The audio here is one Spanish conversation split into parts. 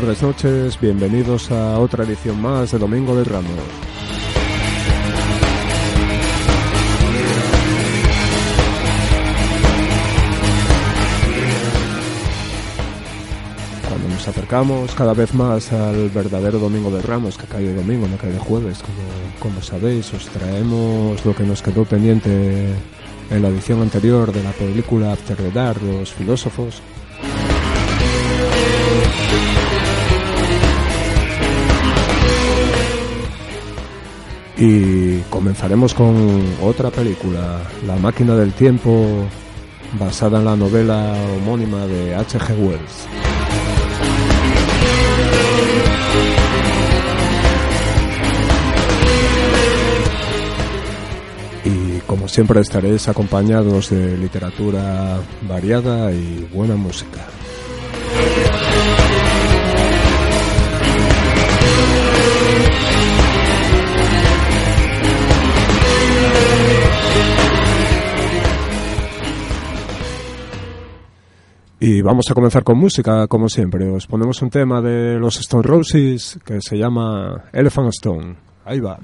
tardes, noches, bienvenidos a otra edición más de Domingo de Ramos. Cuando nos acercamos cada vez más al verdadero Domingo de Ramos, que cae de domingo, no cae de jueves, como, como sabéis, os traemos lo que nos quedó pendiente en la edición anterior de la película After the Dark, Los Filósofos, Y comenzaremos con otra película, La máquina del tiempo, basada en la novela homónima de H.G. Wells. Y como siempre estaréis acompañados de literatura variada y buena música. Y vamos a comenzar con música, como siempre. Os ponemos un tema de los Stone Roses que se llama Elephant Stone. Ahí va.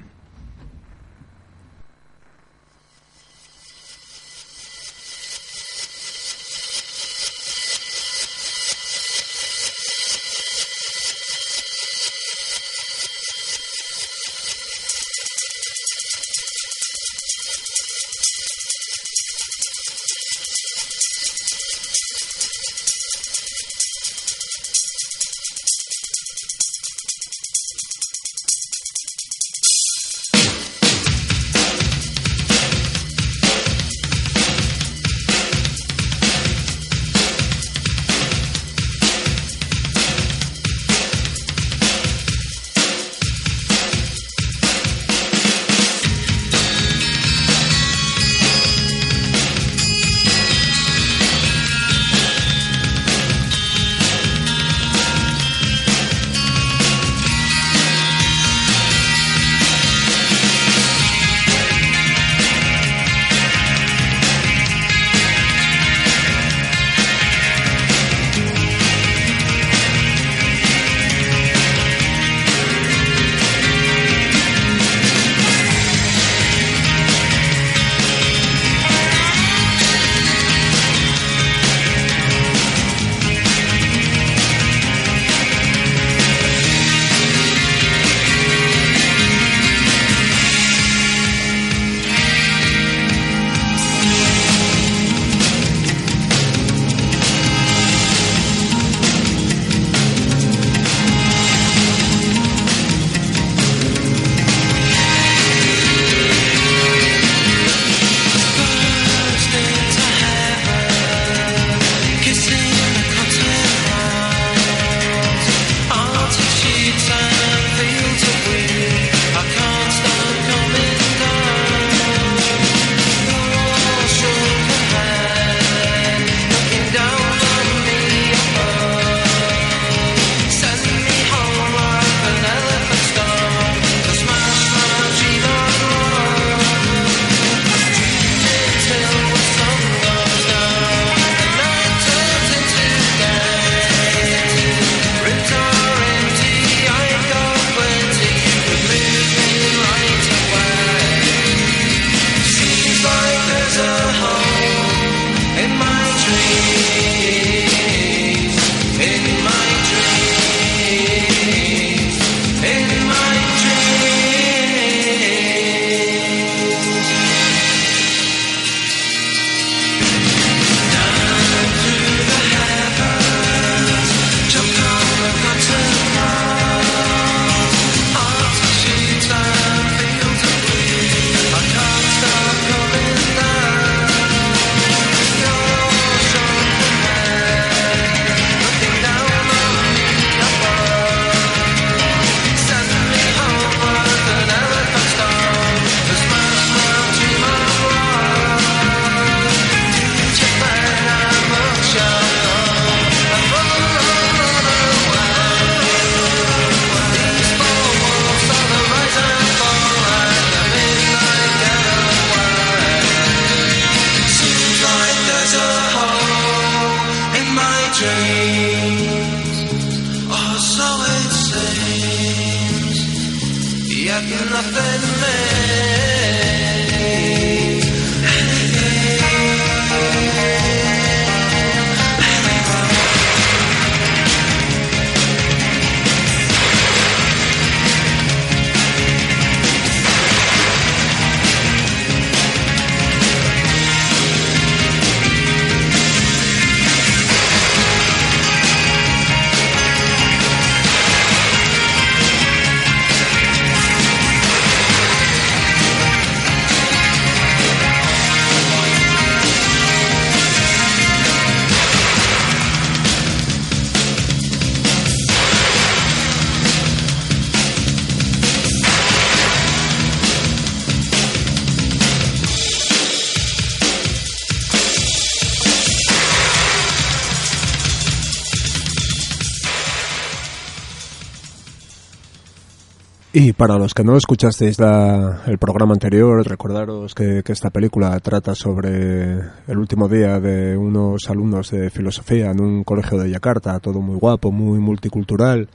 Para los que no escuchasteis el programa anterior, recordaros que, que, esta película trata sobre el último día de unos alumnos de filosofía en un colegio de Yakarta, todo muy guapo, muy multicultural,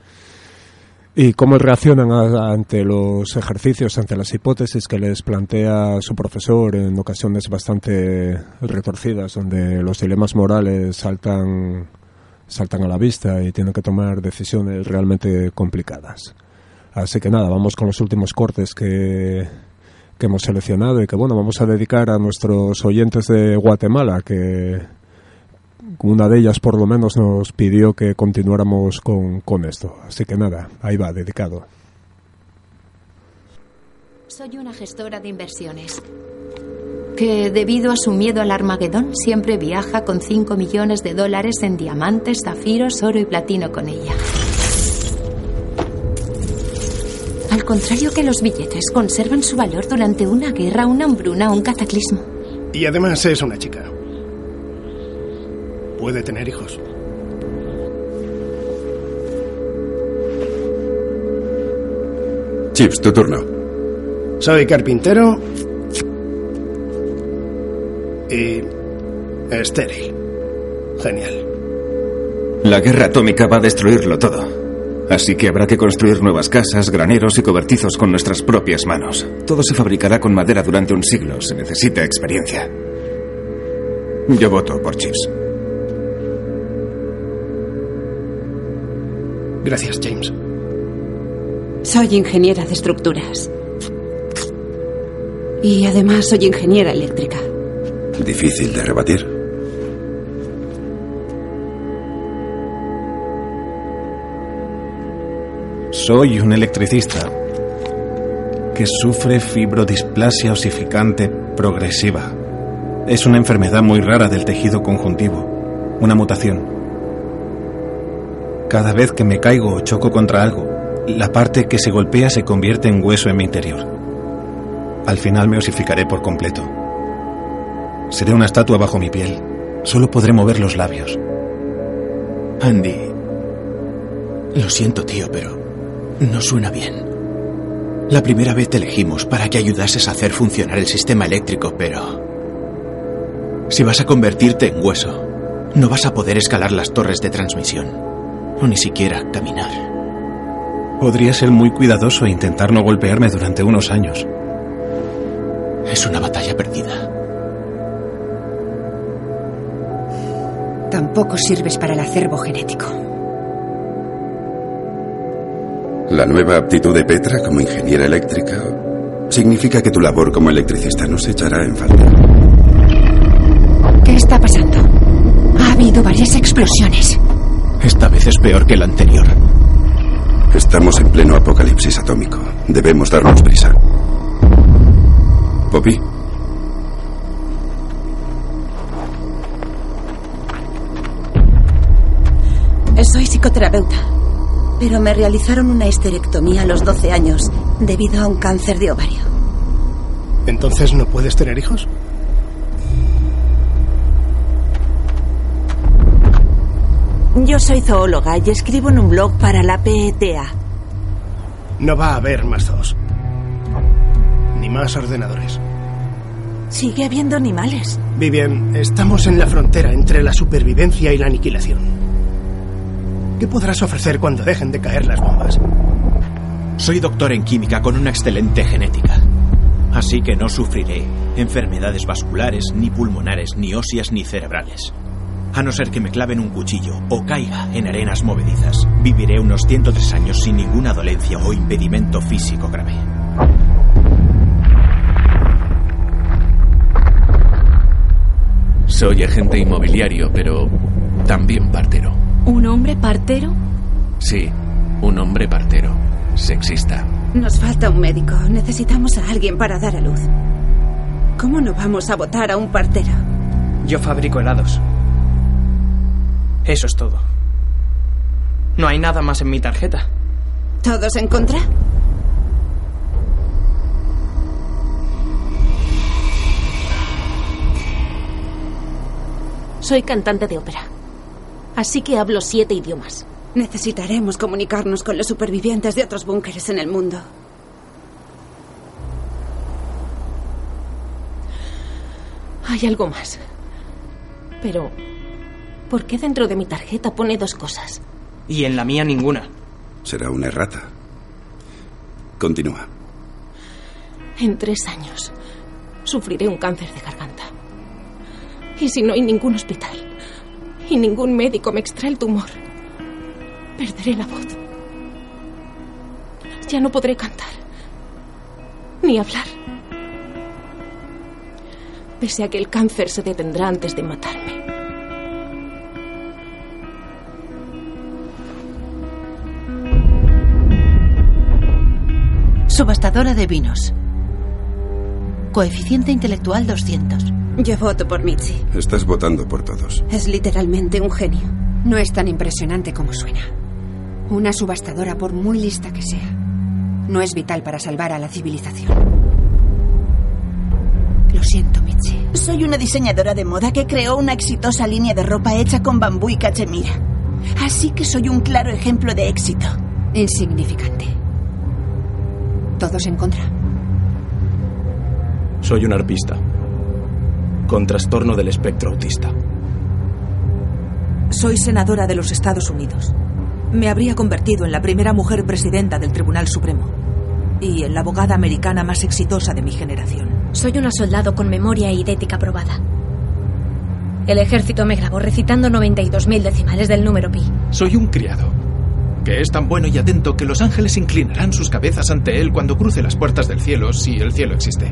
y cómo reaccionan a, ante los ejercicios, ante las hipótesis que les plantea su profesor en ocasiones bastante retorcidas, donde los dilemas morales saltan, saltan a la vista y tienen que tomar decisiones realmente complicadas. Así que nada, vamos con los últimos cortes que, que hemos seleccionado y que bueno, vamos a dedicar a nuestros oyentes de Guatemala, que una de ellas por lo menos nos pidió que continuáramos con, con esto. Así que nada, ahí va, dedicado. Soy una gestora de inversiones que debido a su miedo al Armagedón siempre viaja con 5 millones de dólares en diamantes, zafiros, oro y platino con ella. Al contrario que los billetes, conservan su valor durante una guerra, una hambruna o un cataclismo. Y además es una chica. Puede tener hijos. Chips, tu turno. Soy carpintero y estéril. Genial. La guerra atómica va a destruirlo todo. Así que habrá que construir nuevas casas, graneros y cobertizos con nuestras propias manos. Todo se fabricará con madera durante un siglo. Se necesita experiencia. Yo voto por Chips. Gracias, James. Soy ingeniera de estructuras. Y además soy ingeniera eléctrica. Difícil de rebatir. Soy un electricista que sufre fibrodisplasia osificante progresiva. Es una enfermedad muy rara del tejido conjuntivo, una mutación. Cada vez que me caigo o choco contra algo, la parte que se golpea se convierte en hueso en mi interior. Al final me osificaré por completo. Seré una estatua bajo mi piel. Solo podré mover los labios. Andy, lo siento, tío, pero no suena bien. La primera vez te elegimos para que ayudases a hacer funcionar el sistema eléctrico, pero... Si vas a convertirte en hueso, no vas a poder escalar las torres de transmisión, o ni siquiera caminar. Podría ser muy cuidadoso e intentar no golpearme durante unos años. Es una batalla perdida. Tampoco sirves para el acervo genético. La nueva aptitud de Petra como ingeniera eléctrica significa que tu labor como electricista no se echará en falta. ¿Qué está pasando? Ha habido varias explosiones. Esta vez es peor que la anterior. Estamos en pleno apocalipsis atómico. Debemos darnos prisa. Poppy. Soy psicoterapeuta, pero me realizaron una histerectomía a los 12 años debido a un cáncer de ovario. ¿Entonces no puedes tener hijos? Yo soy zoóloga y escribo en un blog para la PETA. No va a haber más zoos. Ni más ordenadores. Sigue habiendo animales. Vivian, estamos en la frontera entre la supervivencia y la aniquilación. ¿Qué podrás ofrecer cuando dejen de caer las bombas? Soy doctor en química con una excelente genética. Así que no sufriré enfermedades vasculares, ni pulmonares, ni óseas, ni cerebrales. A no ser que me claven un cuchillo o caiga en arenas movedizas, viviré unos 103 años sin ninguna dolencia o impedimento físico grave. Soy agente inmobiliario, pero también partero. ¿Un hombre partero? Sí, un hombre partero. Sexista. Nos falta un médico. Necesitamos a alguien para dar a luz. ¿Cómo no vamos a votar a un partero? Yo fabrico helados. Eso es todo. No hay nada más en mi tarjeta. ¿Todos en contra? Soy cantante de ópera. Así que hablo siete idiomas. Necesitaremos comunicarnos con los supervivientes de otros búnkeres en el mundo. Hay algo más. Pero, ¿por qué dentro de mi tarjeta pone dos cosas? Y en la mía ninguna. Será una errata. Continúa. En tres años sufriré un cáncer de garganta. Y si no hay ningún hospital y ningún médico me extrae el tumor, perderé la voz. Ya no podré cantar ni hablar. Pese a que el cáncer se detendrá antes de matarme. Subastadora de vinos. Coeficiente intelectual 200. Yo voto por Mitzi. Estás votando por todos. Es literalmente un genio. No es tan impresionante como suena. Una subastadora, por muy lista que sea, no es vital para salvar a la civilización. Lo siento, Mitzi. Soy una diseñadora de moda que creó una exitosa línea de ropa hecha con bambú y cachemira. Así que soy un claro ejemplo de éxito. Insignificante. ¿Todos en contra? Soy un arpista. Con trastorno del espectro autista. Soy senadora de los Estados Unidos. Me habría convertido en la primera mujer presidenta del Tribunal Supremo. Y en la abogada americana más exitosa de mi generación. Soy una soldado con memoria y idética probada. El ejército me grabó recitando 92.000 decimales del número pi. Soy un criado. Que es tan bueno y atento que los ángeles inclinarán sus cabezas ante él cuando cruce las puertas del cielo, si el cielo existe.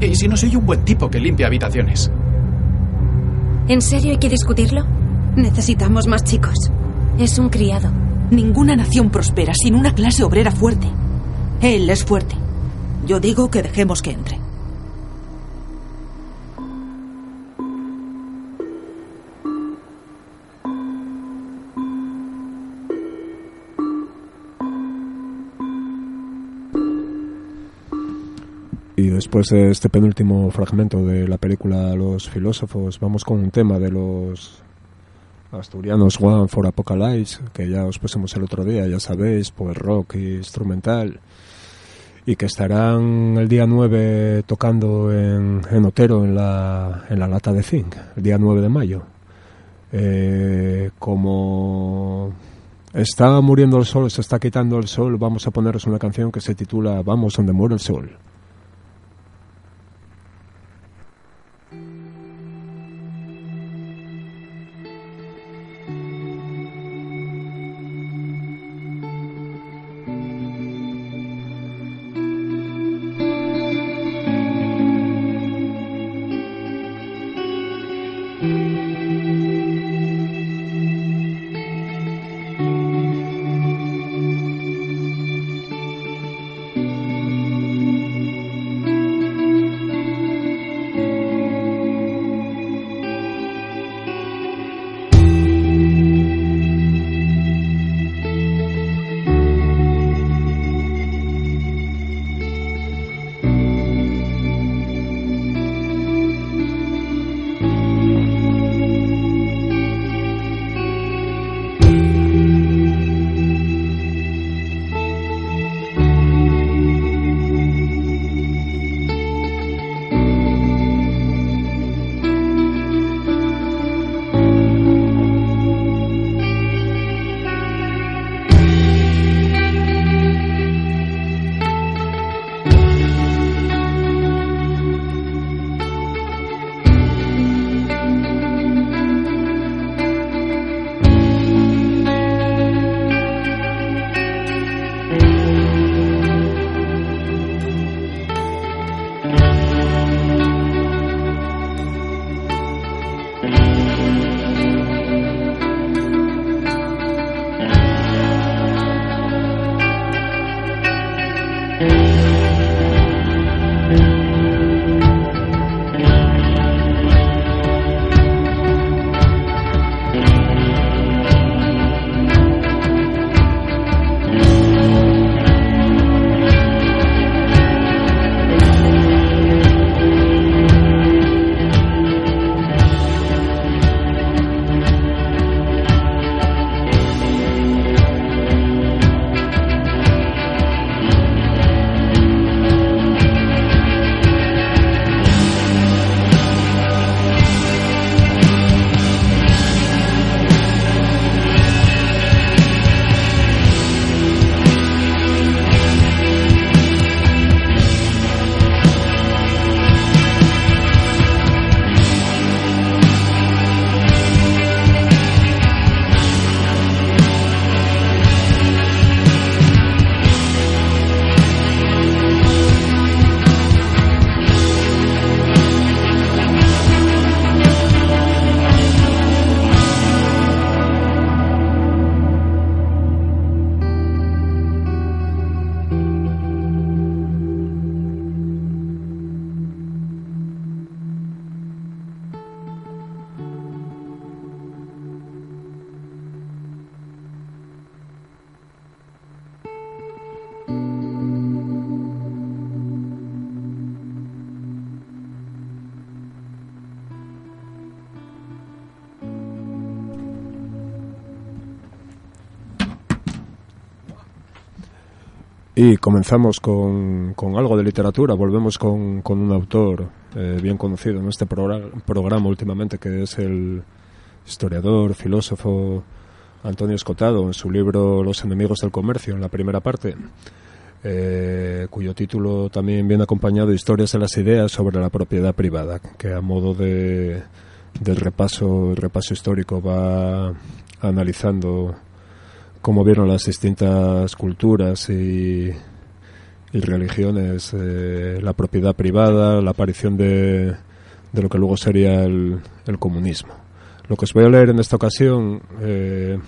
Y si no soy un buen tipo que limpia habitaciones. ¿En serio hay que discutirlo? Necesitamos más chicos. Es un criado. Ninguna nación prospera sin una clase obrera fuerte. Él es fuerte. Yo digo que dejemos que entre. Después de este penúltimo fragmento de la película Los filósofos, vamos con un tema de los asturianos One for Apocalypse, que ya os pusimos el otro día, ya sabéis, pues rock y instrumental, y que estarán el día 9 tocando en, en Otero, en la, en la lata de zinc, el día 9 de mayo. Eh, como está muriendo el sol, se está quitando el sol, vamos a poneros una canción que se titula Vamos donde muere el sol. Y comenzamos con, con algo de literatura, volvemos con, con un autor eh, bien conocido en este programa, últimamente, que es el historiador, filósofo Antonio Escotado, en su libro Los enemigos del comercio, en la primera parte, eh, cuyo título también viene acompañado de Historias de las ideas sobre la propiedad privada, que a modo de, de repaso, repaso histórico va analizando cómo vieron las distintas culturas y, y religiones eh, la propiedad privada, la aparición de, de lo que luego sería el, el, comunismo. Lo que os voy a leer en esta ocasión eh,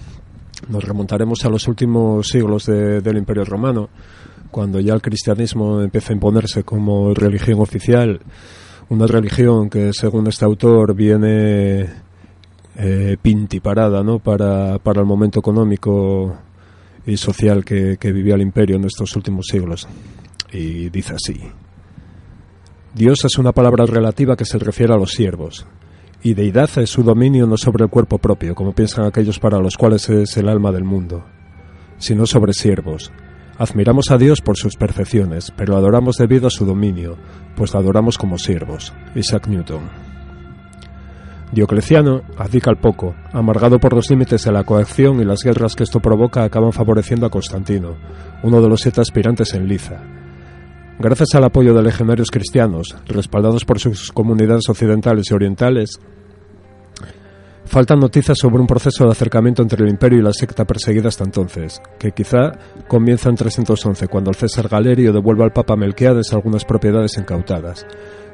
nos remontaremos a los últimos siglos de, del Imperio Romano, cuando ya el cristianismo empieza a imponerse como religión oficial, una religión que según este autor viene eh, pintiparada ¿no? para, para el momento económico y social que, que vivía el imperio en estos últimos siglos. Y dice así. Dios es una palabra relativa que se refiere a los siervos, y deidad es su dominio no sobre el cuerpo propio, como piensan aquellos para los cuales es el alma del mundo, sino sobre siervos. Admiramos a Dios por sus perfecciones, pero adoramos debido a su dominio, pues adoramos como siervos. Isaac Newton. Diocleciano abdica al poco, amargado por los límites de la coacción y las guerras que esto provoca acaban favoreciendo a Constantino, uno de los siete aspirantes en Liza. Gracias al apoyo de legionarios cristianos, respaldados por sus comunidades occidentales y orientales, faltan noticias sobre un proceso de acercamiento entre el imperio y la secta perseguida hasta entonces, que quizá comienza en 311, cuando el César Galerio devuelve al Papa Melquiades algunas propiedades incautadas.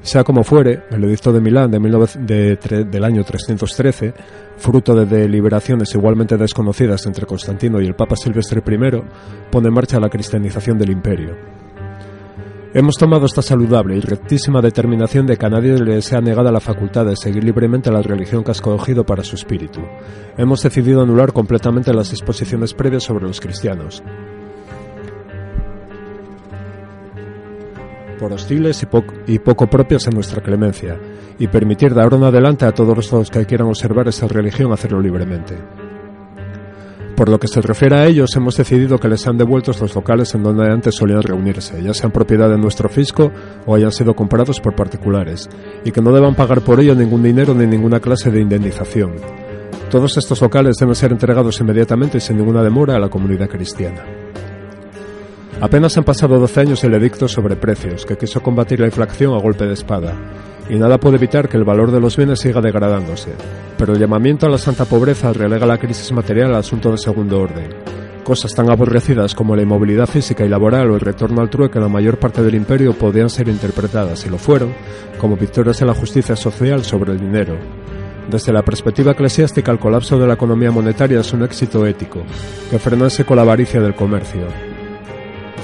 Sea como fuere, el edicto de Milán de, 19, de, de, del año 313, fruto de deliberaciones igualmente desconocidas entre Constantino y el Papa Silvestre I, pone en marcha la cristianización del imperio. Hemos tomado esta saludable y rectísima determinación de que a nadie le sea negada la facultad de seguir libremente la religión que ha escogido para su espíritu. Hemos decidido anular completamente las disposiciones previas sobre los cristianos. Por hostiles y, po y, poco propias en nuestra clemencia, y permitir de ahora en adelante a todos los que quieran observar esa religión hacerlo libremente. Por lo que se refiere a ellos, hemos decidido que les sean devueltos los locales en donde antes solían reunirse, ya sean propiedad de nuestro fisco o hayan sido comprados por particulares, y que no deban pagar por ello ningún dinero ni ninguna clase de indemnización. Todos estos locales deben ser entregados inmediatamente y sin ninguna demora a la comunidad cristiana. Apenas han pasado 12 años el edicto sobre precios, que quiso combatir la inflación a golpe de espada, y nada puede evitar que el valor de los bienes siga degradándose. Pero el llamamiento a la santa pobreza relega la crisis material al asunto de segundo orden. Cosas tan aborrecidas como la inmovilidad física y laboral o el retorno al trueque en la mayor parte del imperio podían ser interpretadas, y lo fueron, como victorias en la justicia social sobre el dinero. Desde la perspectiva eclesiástica, el colapso de la economía monetaria es un éxito ético, que frenase con la avaricia del comercio.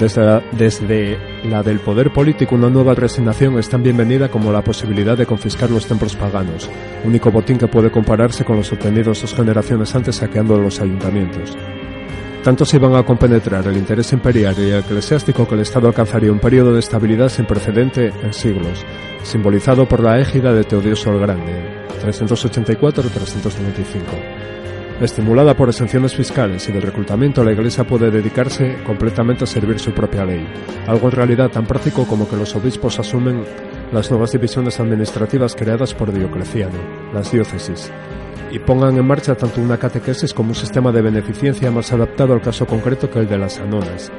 Desde la, desde la, del poder político, una nueva resignación es tan bienvenida como la posibilidad de confiscar los templos paganos, único botín que puede compararse con los obtenidos dos generaciones antes saqueando los ayuntamientos. Tanto se iban a compenetrar el interés imperial y eclesiástico que el Estado alcanzaría un periodo de estabilidad sin precedente en siglos, simbolizado por la égida de Teodosio el Grande, 384-395. Estimulada por exenciones fiscales y de reclutamiento, la Iglesia puede dedicarse completamente a servir su propia ley, algo en realidad tan práctico como que los obispos asumen las nuevas divisiones administrativas creadas por Diocleciano, las diócesis, y pongan en marcha tanto una catequesis como un sistema de beneficencia más adaptado al caso concreto que el de las anonas.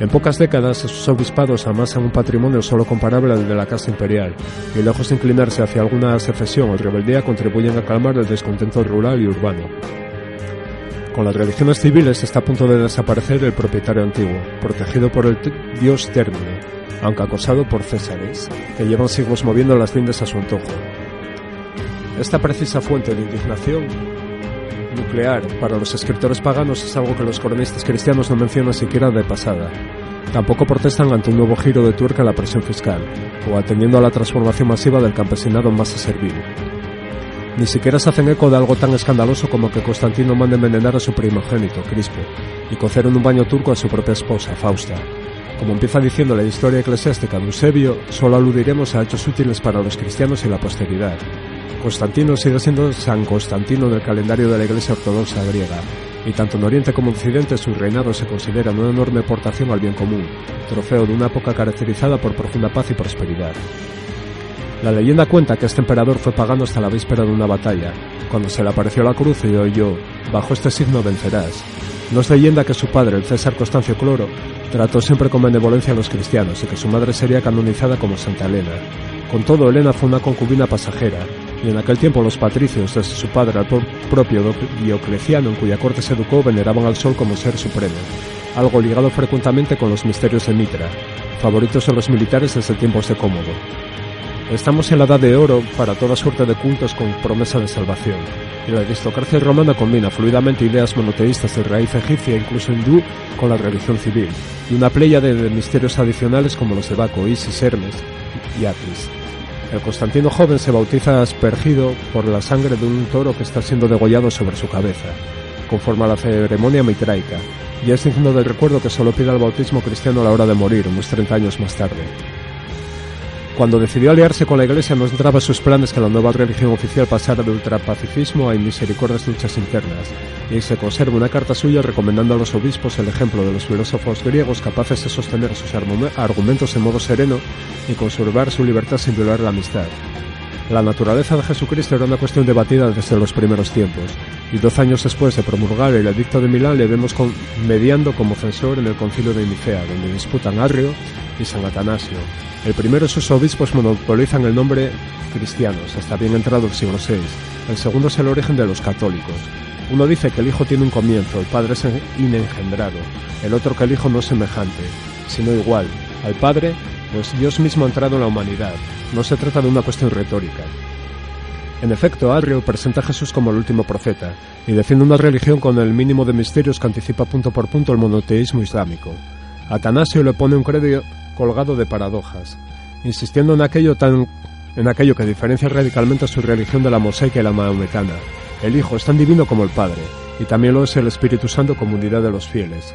En pocas décadas, esos obispados amasan un patrimonio solo comparable al de la Casa Imperial, y lejos de inclinarse hacia alguna secesión o rebeldía, contribuyen a calmar el descontento rural y urbano. Con las religiones civiles está a punto de desaparecer el propietario antiguo, protegido por el dios término, aunque acosado por césares, que llevan siglos moviendo las lindes a su antojo. Esta precisa fuente de indignación nuclear para los escritores paganos es algo que los cronistas cristianos no mencionan siquiera de pasada. Tampoco protestan ante un nuevo giro de tuerca en la presión fiscal, o atendiendo a la transformación masiva del campesinado más servil. Ni siquiera se hacen eco de algo tan escandaloso como que Constantino mande envenenar a su primogénito, Crispo, y cocer en un baño turco a su propia esposa, Fausta. Como empieza diciendo la historia eclesiástica de Eusebio, solo aludiremos a hechos útiles para los cristianos y la posteridad. Constantino sigue siendo San Constantino del calendario de la Iglesia Ortodoxa griega, y tanto en Oriente como en Occidente su reinado se considera una enorme aportación al bien común, trofeo de una época caracterizada por profunda paz y prosperidad. La leyenda cuenta que este emperador fue pagano hasta la víspera de una batalla, cuando se le apareció la cruz y oyó, bajo este signo vencerás. No es leyenda que su padre, el César Constancio Cloro, trató siempre con benevolencia a los cristianos y que su madre sería canonizada como Santa Elena. Con todo, Elena fue una concubina pasajera, y en aquel tiempo los patricios, desde su padre al propio Diocleciano, en cuya corte se educó, veneraban al sol como ser supremo, algo ligado frecuentemente con los misterios de Mitra, favoritos de los militares desde tiempos de Cómodo. Estamos en la edad de oro para toda suerte de cultos con promesa de salvación, y la aristocracia romana combina fluidamente ideas monoteístas de raíz egipcia incluso hindú con la religión civil, y una playa de, misterios adicionales como los de Baco, Isis, Hermes y Atlas. El Constantino joven se bautiza aspergido por la sangre de un toro que está siendo degollado sobre su cabeza, conforme a la ceremonia mitraica, y es digno del recuerdo que solo pide el bautismo cristiano a la hora de morir, unos 30 años más tarde. Cuando decidió aliarse con la Iglesia no entraba en sus planes que la nueva religión oficial pasara de ultrapacifismo a inmisericordias luchas internas, y se conserva una carta suya recomendando a los obispos el ejemplo de los filósofos griegos capaces de sostener sus argumentos en modo sereno y conservar su libertad sin violar la amistad. La naturaleza de Jesucristo era una cuestión debatida desde los primeros tiempos, y doce años después de promulgar el Edicto de Milán le vemos mediando como censor en el concilio de Nicea, donde disputan Arrio y San Atanasio, el primero sus obispos monopolizan el nombre cristianos hasta bien entrado el siglo VI. El segundo es el origen de los católicos. Uno dice que el Hijo tiene un comienzo, el Padre es inengendrado. El otro que el Hijo no es semejante, sino igual. Al Padre, pues Dios mismo ha entrado en la humanidad. No se trata de una cuestión retórica. En efecto, Arrio presenta a Jesús como el último profeta y defiende una religión con el mínimo de misterios que anticipa punto por punto el monoteísmo islámico. Atanasio le pone un credo colgado de paradojas, insistiendo en aquello, tan, en aquello que diferencia radicalmente a su religión de la mosaica y la maometana. El Hijo es tan divino como el Padre, y también lo es el Espíritu Santo como unidad de los fieles.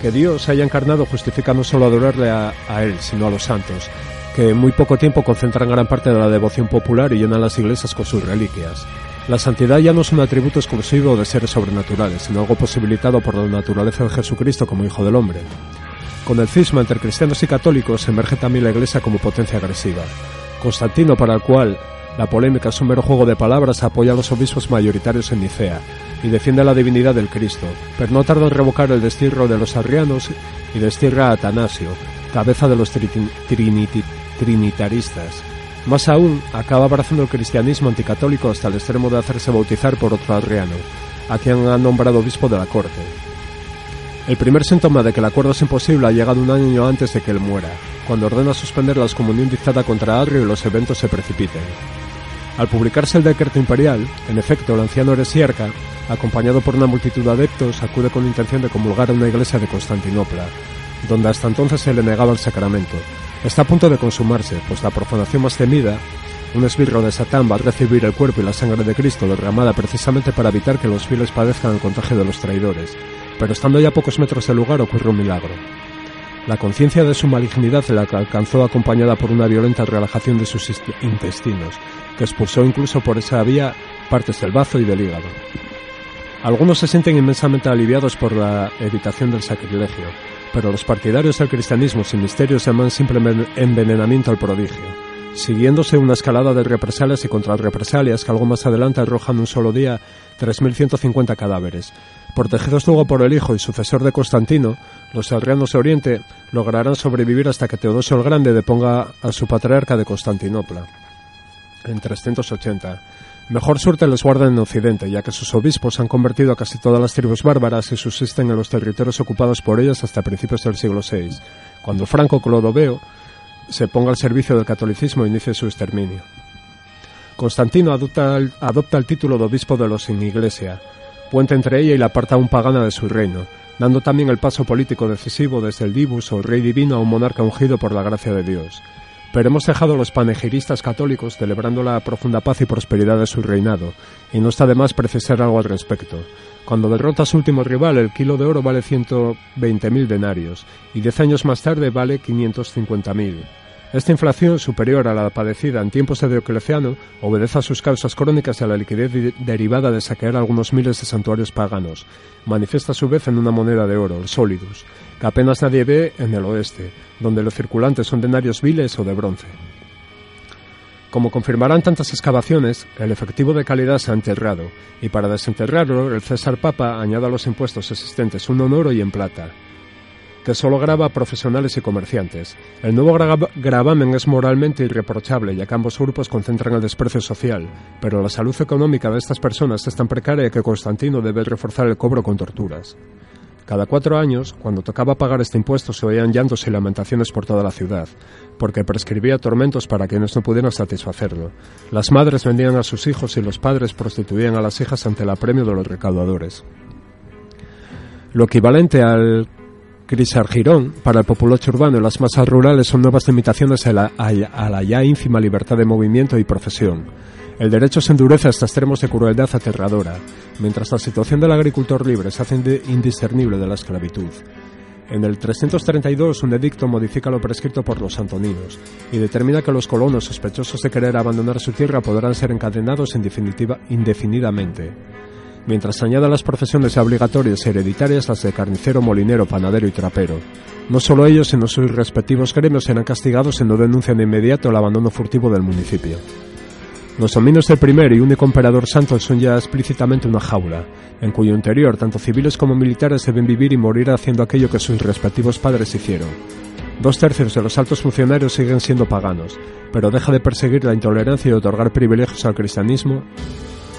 Que Dios haya encarnado justifica no solo adorarle a, a Él, sino a los santos, que en muy poco tiempo concentran gran parte de la devoción popular y llenan las iglesias con sus reliquias. La santidad ya no es un atributo exclusivo de seres sobrenaturales, sino algo posibilitado por la naturaleza de Jesucristo como Hijo del Hombre. Con el cisma entre cristianos y católicos emerge también la Iglesia como potencia agresiva. Constantino, para el cual la polémica es un mero juego de palabras, apoya a los obispos mayoritarios en Nicea y defiende la divinidad del Cristo, pero no tarda en revocar el destierro de los arrianos y destierra a Atanasio, cabeza de los trinitaristas. Más aún, acaba abrazando el cristianismo anticatólico hasta el extremo de hacerse bautizar por otro arriano, a quien ha nombrado obispo de la corte. El primer síntoma de que el acuerdo es imposible ha llegado un año antes de que él muera, cuando ordena suspender la excomunión dictada contra Arrio y los eventos se precipiten. Al publicarse el decreto imperial, en efecto, el anciano Eresiarca, acompañado por una multitud de adeptos, acude con intención de comulgar a una iglesia de Constantinopla, donde hasta entonces se le negaba el sacramento. Está a punto de consumarse, pues la profanación más temida, un esbirro de Satán va a recibir el cuerpo y la sangre de Cristo derramada precisamente para evitar que los fieles padezcan el contagio de los traidores, pero estando ya a pocos metros del lugar ocurre un milagro. La conciencia de su malignidad la alcanzó acompañada por una violenta relajación de sus intestinos, que expulsó incluso por esa vía partes del bazo y del hígado. Algunos se sienten inmensamente aliviados por la evitación del sacrilegio, pero los partidarios del cristianismo sin misterios llaman simple envenenamiento al prodigio siguiéndose una escalada de represalias y contrarrepresalias que algo más adelante arrojan un solo día 3.150 cadáveres. Protegidos luego por el hijo y sucesor de Constantino, los arrianos de Oriente lograrán sobrevivir hasta que Teodosio el Grande deponga a su patriarca de Constantinopla, en 380. Mejor suerte les guarda en Occidente, ya que sus obispos han convertido a casi todas las tribus bárbaras y subsisten en los territorios ocupados por ellas hasta principios del siglo VI, cuando Franco Clodoveo se ponga al servicio del catolicismo e inicie su exterminio. Constantino adopta el, título de obispo de los sin iglesia, puente entre ella y la parte aún pagana de su reino, dando también el paso político decisivo desde el divus o rey divino a un monarca ungido por la gracia de Dios. Pero hemos dejado a los panegiristas católicos celebrando la profunda paz y prosperidad de su reinado, y no está de más precisar algo al respecto. Cuando derrota a su último rival, el kilo de oro vale 120.000 denarios, y diez años más tarde vale 550.000. Esta inflación, superior a la padecida en tiempos de Diocleciano, obedece a sus causas crónicas y a la liquidez de- derivada de saquear algunos miles de santuarios paganos. Manifiesta a su vez en una moneda de oro, el solidus, que apenas nadie ve en el oeste, donde los circulantes son denarios viles o de bronce. Como confirmarán tantas excavaciones, el efectivo de calidad se ha enterrado, y para desenterrarlo, el César Papa añade a los impuestos existentes en oro y en plata, que solo graba a profesionales y comerciantes. El nuevo gra- gravamen es moralmente irreprochable, ya que ambos grupos concentran el desprecio social, pero la salud económica de estas personas es tan precaria que Constantino debe reforzar el cobro con torturas. Cada cuatro años, cuando tocaba pagar este impuesto, se oían llantos y lamentaciones por toda la ciudad, porque prescribía tormentos para quienes no pudieran satisfacerlo. Las madres vendían a sus hijos y los padres prostituían a las hijas ante el apremio de los recaudadores. Lo equivalente al Crisargirón para el populacho urbano y las masas rurales son nuevas limitaciones a la, ya ínfima libertad de movimiento y profesión. El derecho se endurece hasta extremos de crueldad aterradora, mientras la situación del agricultor libre se hace indi- indiscernible de la esclavitud. En el 332, un edicto modifica lo prescrito por los antoninos y determina que los colonos sospechosos de querer abandonar su tierra podrán ser encadenados indefinidamente mientras añade las profesiones obligatorias y hereditarias las de carnicero, molinero, panadero y trapero. No solo ellos, sino sus respectivos gremios serán castigados si no denuncian de inmediato el abandono furtivo del municipio. Los dominios del primer y único emperador santo son ya explícitamente una jaula, en cuyo interior tanto civiles como militares deben vivir y morir haciendo aquello que sus respectivos padres hicieron. Dos tercios de los altos funcionarios siguen siendo paganos, pero deja de perseguir la intolerancia y otorgar privilegios al cristianismo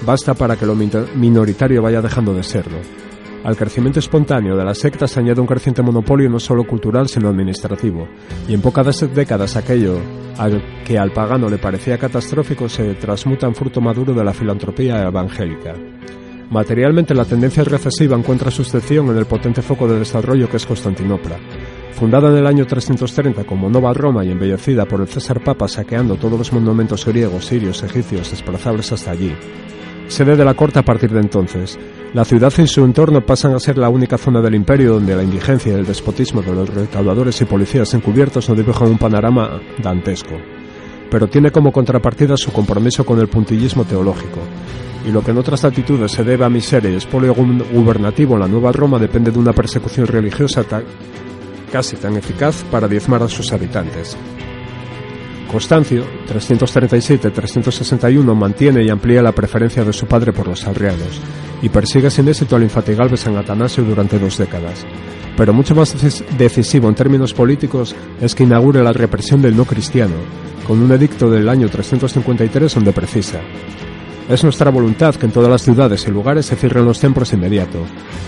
basta para que lo minor- minoritario vaya dejando de serlo. Al crecimiento espontáneo de las sectas se añade un creciente monopolio no solo cultural sino administrativo, y en pocas décadas aquello que al pagano le parecía catastrófico se transmuta en fruto maduro de la filantropía evangélica. Materialmente la tendencia recesiva encuentra sucesión en el potente foco de desarrollo que es Constantinopla. Fundada en el año 330 como Nova Roma y embellecida por el César Papa saqueando todos los monumentos griegos, sirios, egipcios desplazables hasta allí, sede de la corte a partir de entonces. La ciudad y su entorno pasan a ser la única zona del imperio donde la indigencia y el despotismo de los recaudadores y policías encubiertos no dibujan un panorama dantesco. Pero tiene como contrapartida su compromiso con el puntillismo teológico. Y lo que en otras latitudes se debe a miseria y expolio gu- gubernativo en la Nueva Roma depende de una persecución religiosa casi tan eficaz para diezmar a sus habitantes. Constancio, 337-361, mantiene y amplía la preferencia de su padre por los arrianos y persigue sin éxito al infatigable San Atanasio durante dos décadas. Pero mucho más decis- decisivo en términos políticos es que inaugure la represión del no cristiano, con un edicto del año 353 donde precisa es nuestra voluntad que en todas las ciudades y lugares se cierren los templos inmediato.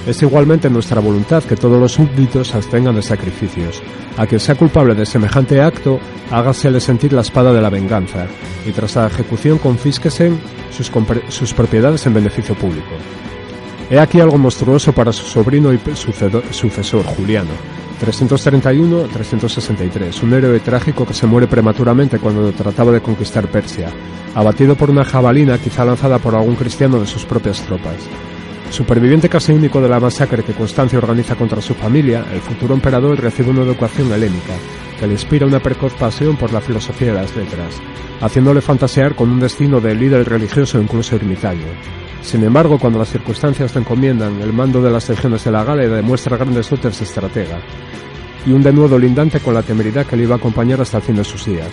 Es igualmente nuestra voluntad que todos los súbditos abstengan de sacrificios. A quien sea culpable de semejante acto, hágasele sentir la espada de la venganza, y tras la ejecución confísquese sus, propiedades en beneficio público. He aquí algo monstruoso para su sobrino y sucesor, Juliano. 331-363, un héroe trágico que se muere prematuramente cuando trataba de conquistar Persia, abatido por una jabalina quizá lanzada por algún cristiano de sus propias tropas. Superviviente casi único de la masacre que Constancio organiza contra su familia, el futuro emperador recibe una educación helénica, que le inspira una precoz pasión por la filosofía y las letras, haciéndole fantasear con un destino de líder religioso incluso ermitaño. Sin embargo, cuando las circunstancias le encomiendan el mando de las legiones de la Galia, demuestra grandes dotes de estratega, y un denuedo lindante con la temeridad que le iba a acompañar hasta el fin de sus días.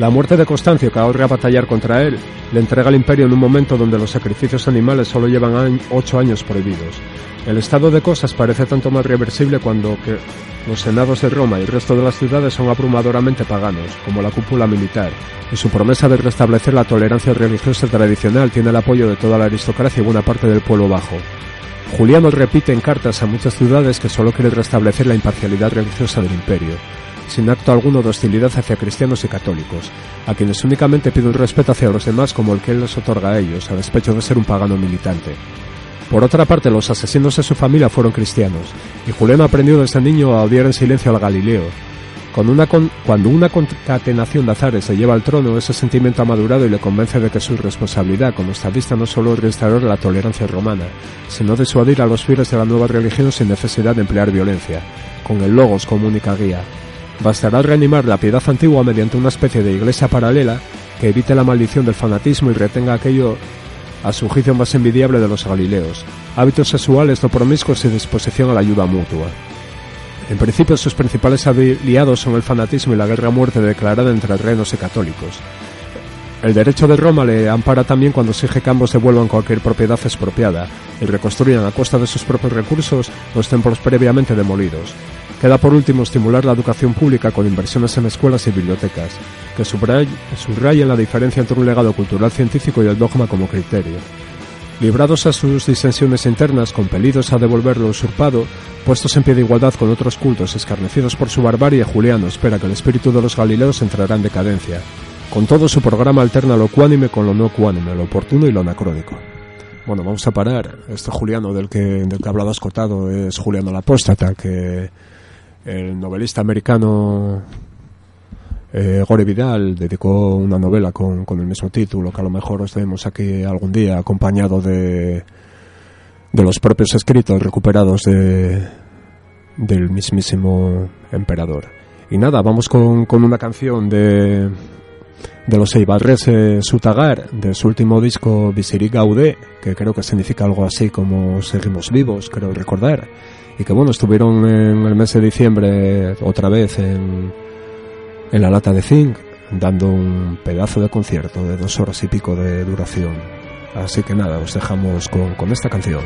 La muerte de Constancio, que ahorra batallar contra él, le entrega al imperio en un momento donde los sacrificios animales solo llevan ocho años prohibidos. El estado de cosas parece tanto más reversible cuando los senados de Roma y el resto de las ciudades son abrumadoramente paganos, como la cúpula militar, y su promesa de restablecer la tolerancia religiosa tradicional tiene el apoyo de toda la aristocracia y buena parte del pueblo bajo. Juliano repite en cartas a muchas ciudades que solo quiere restablecer la imparcialidad religiosa del imperio, sin acto alguno de hostilidad hacia cristianos y católicos, a quienes únicamente pide un respeto hacia los demás como el que él les otorga a ellos, a despecho de ser un pagano militante. Por otra parte, los asesinos de su familia fueron cristianos, y Juliano aprendió desde niño a odiar en silencio al Galileo. Con una cuando una concatenación de azares se lleva al trono, ese sentimiento ha madurado y le convence de que su responsabilidad como estadista no solo es restaurar la tolerancia romana, sino disuadir a los fieles de la nueva religión sin necesidad de emplear violencia, con el logos como única guía. Bastará reanimar la piedad antigua mediante una especie de iglesia paralela que evite la maldición del fanatismo y retenga aquello a su juicio más envidiable de los galileos, hábitos sexuales no promiscuos y disposición a la ayuda mutua. En principio sus principales aliados son el fanatismo y la guerra a muerte declarada entre renos y católicos. El derecho de Roma le ampara también cuando exige que ambos devuelvan cualquier propiedad expropiada y reconstruyan a costa de sus propios recursos los templos previamente demolidos. Queda por último estimular la educación pública con inversiones en escuelas y bibliotecas, que subray- subrayen la diferencia entre un legado cultural científico y el dogma como criterio. Librados a sus disensiones internas, compelidos a devolver lo usurpado, puestos en pie de igualdad con otros cultos, escarnecidos por su barbarie, Juliano espera que el espíritu de los galileos entrará en decadencia. Con todo, su programa alterna lo cuánime con lo no cuánime, lo oportuno y lo anacrónico. Bueno, vamos a parar. Este Juliano del que, del que ha hablado Escotado es Juliano la Apóstata, que el novelista americano eh, Gore Vidal dedicó una novela con, con el mismo título, que a lo mejor os tenemos aquí algún día, acompañado de, de los propios escritos recuperados de, del mismísimo emperador. Y nada, vamos con, con una canción de, de los Eibarrese Sutagar, de su último disco Visiri Gaudé, que creo que significa algo así como Seguimos vivos, creo recordar. Y que bueno, estuvieron en el mes de diciembre otra vez en, en la lata de zinc, dando un pedazo de concierto de dos horas y pico de duración. Así que nada, os dejamos con, con esta canción.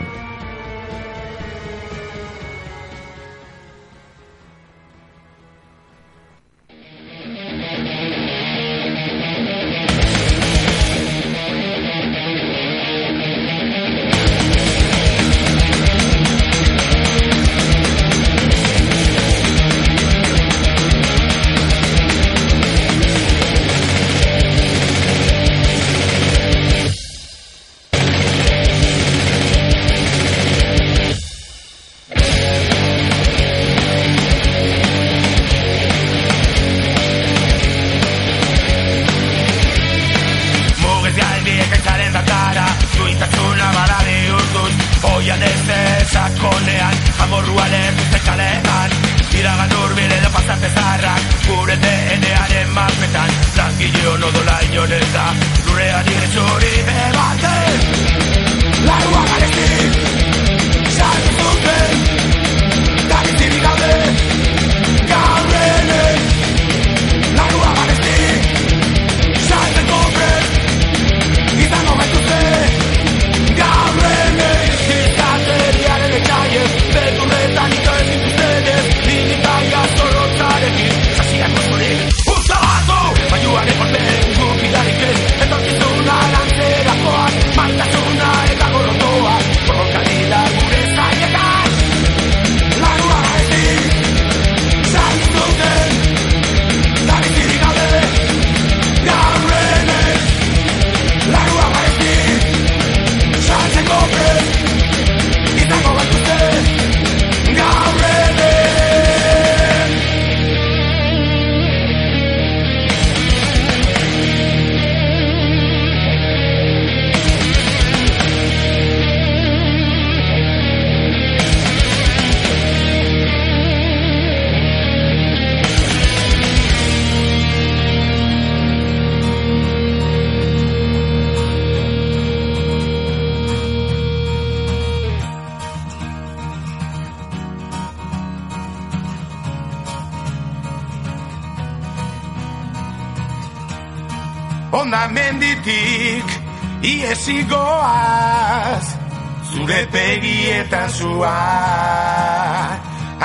Zure pegietan zua.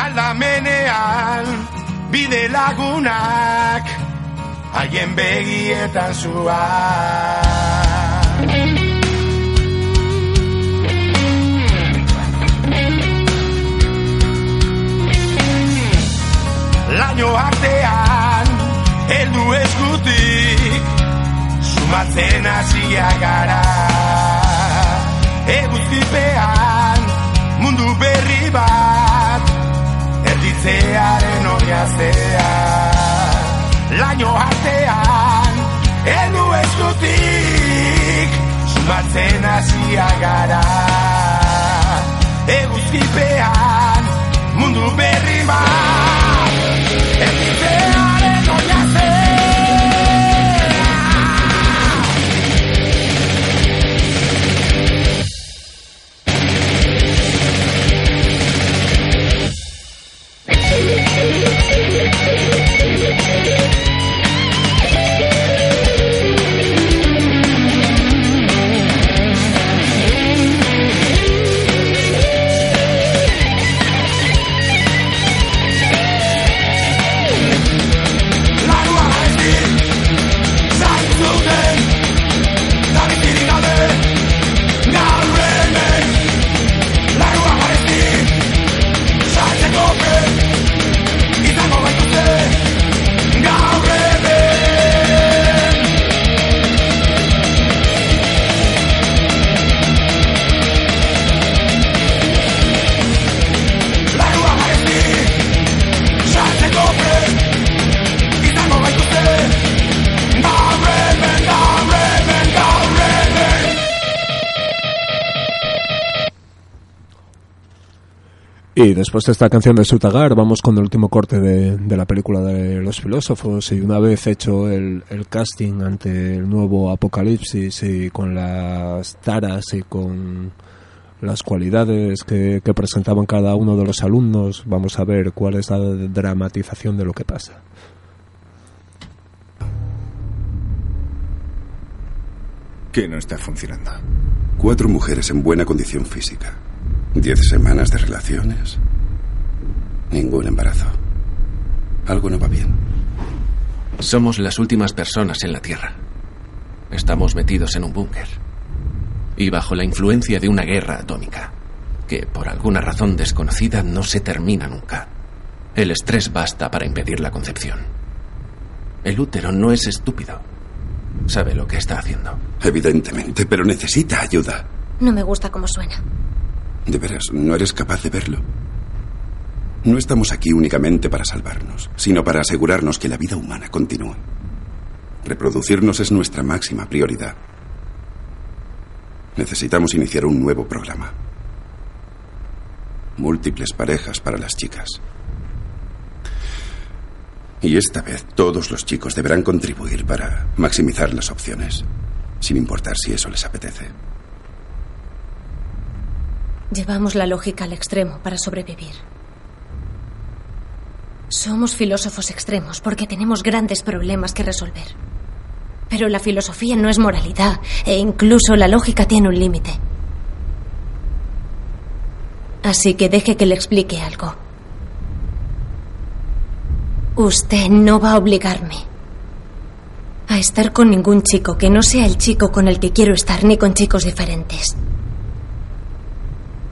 Aldamenean bide lagunak Haien begietan zua. Laino artean heldu eskutik Sumatzen hasia gara Eguzkipean mundu berri bat Erditzearen oriaztea Laino artean heldu eskutik Sumatzen hasia gara. Eguzkipean mundu berri bat después de esta canción de Sutagar, vamos con el último corte de, la película de los filósofos. Y una vez hecho el, el, casting ante el nuevo Apocalipsis y con las taras y con las cualidades que, que presentaban cada uno de los alumnos, vamos a ver cuál es la dramatización de lo que pasa. ¿Qué no está funcionando? Cuatro mujeres en buena condición física. Diez semanas de relaciones. Ningún embarazo. Algo no va bien. Somos las últimas personas en la Tierra. Estamos metidos en un búnker. Y bajo la influencia de una guerra atómica, que por alguna razón desconocida no se termina nunca. El estrés basta para impedir la concepción. El útero no es estúpido. Sabe lo que está haciendo. Evidentemente, pero necesita ayuda. No me gusta cómo suena. De veras, no eres capaz de verlo. No estamos aquí únicamente para salvarnos, sino para asegurarnos que la vida humana continúe. Reproducirnos es nuestra máxima prioridad. Necesitamos iniciar un nuevo programa. Múltiples parejas para las chicas. Y esta vez todos los chicos deberán contribuir para maximizar las opciones, sin importar si eso les apetece. Llevamos la lógica al extremo para sobrevivir. Somos filósofos extremos porque tenemos grandes problemas que resolver. Pero la filosofía no es moralidad e incluso la lógica tiene un límite. Así que deje que le explique algo. Usted no va a obligarme a estar con ningún chico que no sea el chico con el que quiero estar ni con chicos diferentes.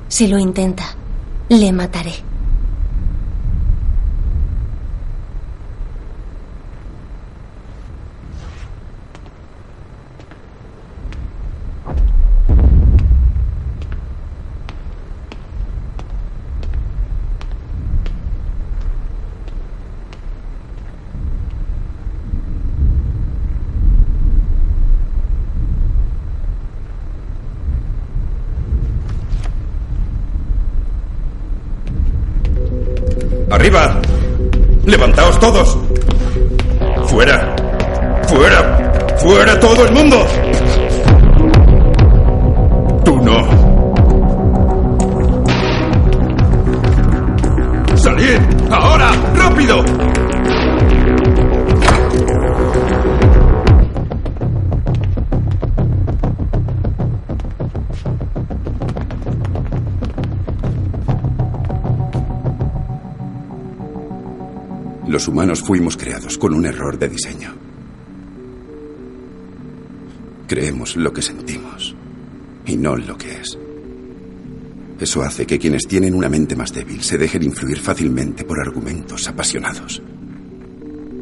Si lo intenta, le mataré. ¡Arriba! ¡Levantaos todos! ¡Fuera! ¡Fuera! ¡Fuera todo el mundo! Tú no. ¡Salid! ¡Ahora! ¡Rápido! Los humanos fuimos creados con un error de diseño. Creemos lo que sentimos y no lo que es. Eso hace que quienes tienen una mente más débil se dejen influir fácilmente por argumentos apasionados,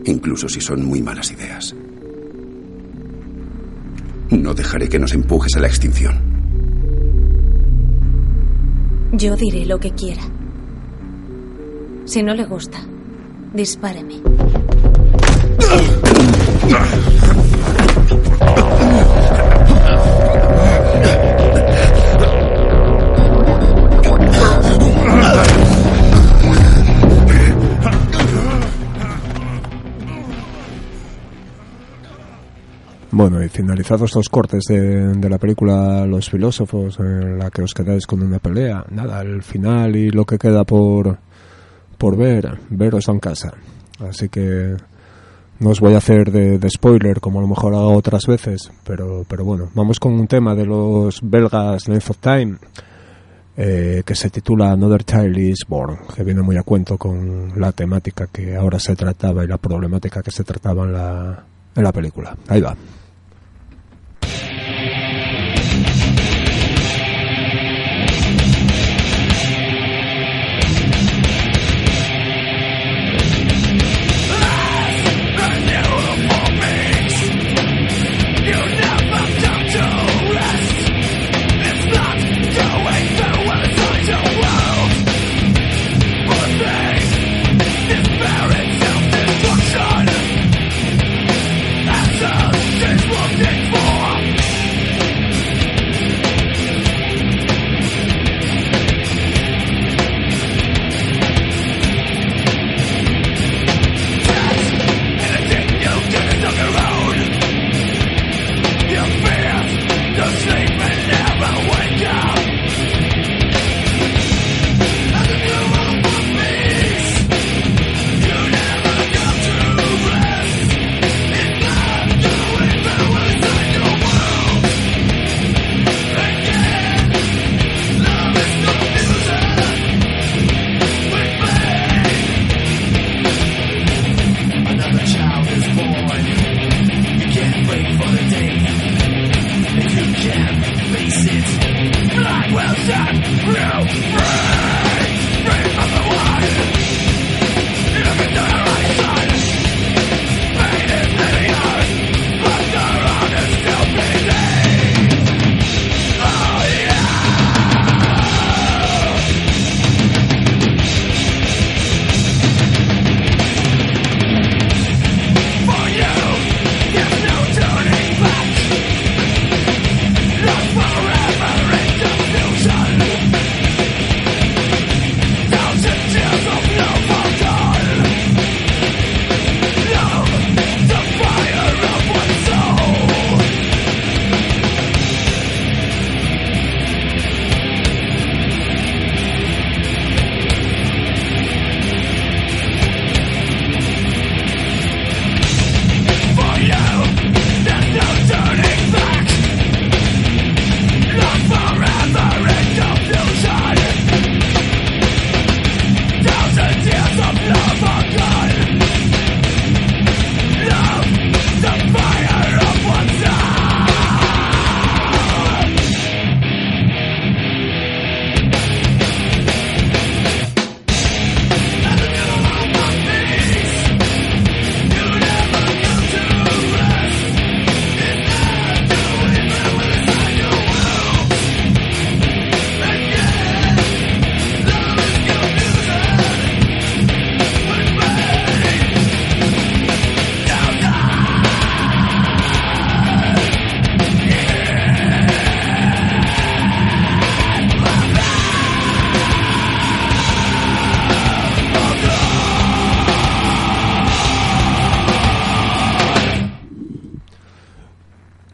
incluso si son muy malas ideas. No dejaré que nos empujes a la extinción. Yo diré lo que quiera. Si no le gusta, dispáreme. Bueno, y finalizados los cortes de, de, la película Los filósofos, en la que os quedáis con una pelea, nada, el final y lo que queda por, por ver, veros en casa. Así que no os voy a hacer de, de, spoiler como a lo mejor hago otras veces, pero, pero bueno, vamos con un tema de los belgas Length of Time. Eh, que se titula Another Child is Born, que viene muy a cuento con la temática que ahora se trataba y la problemática que se trataba en la, en la película. Ahí va.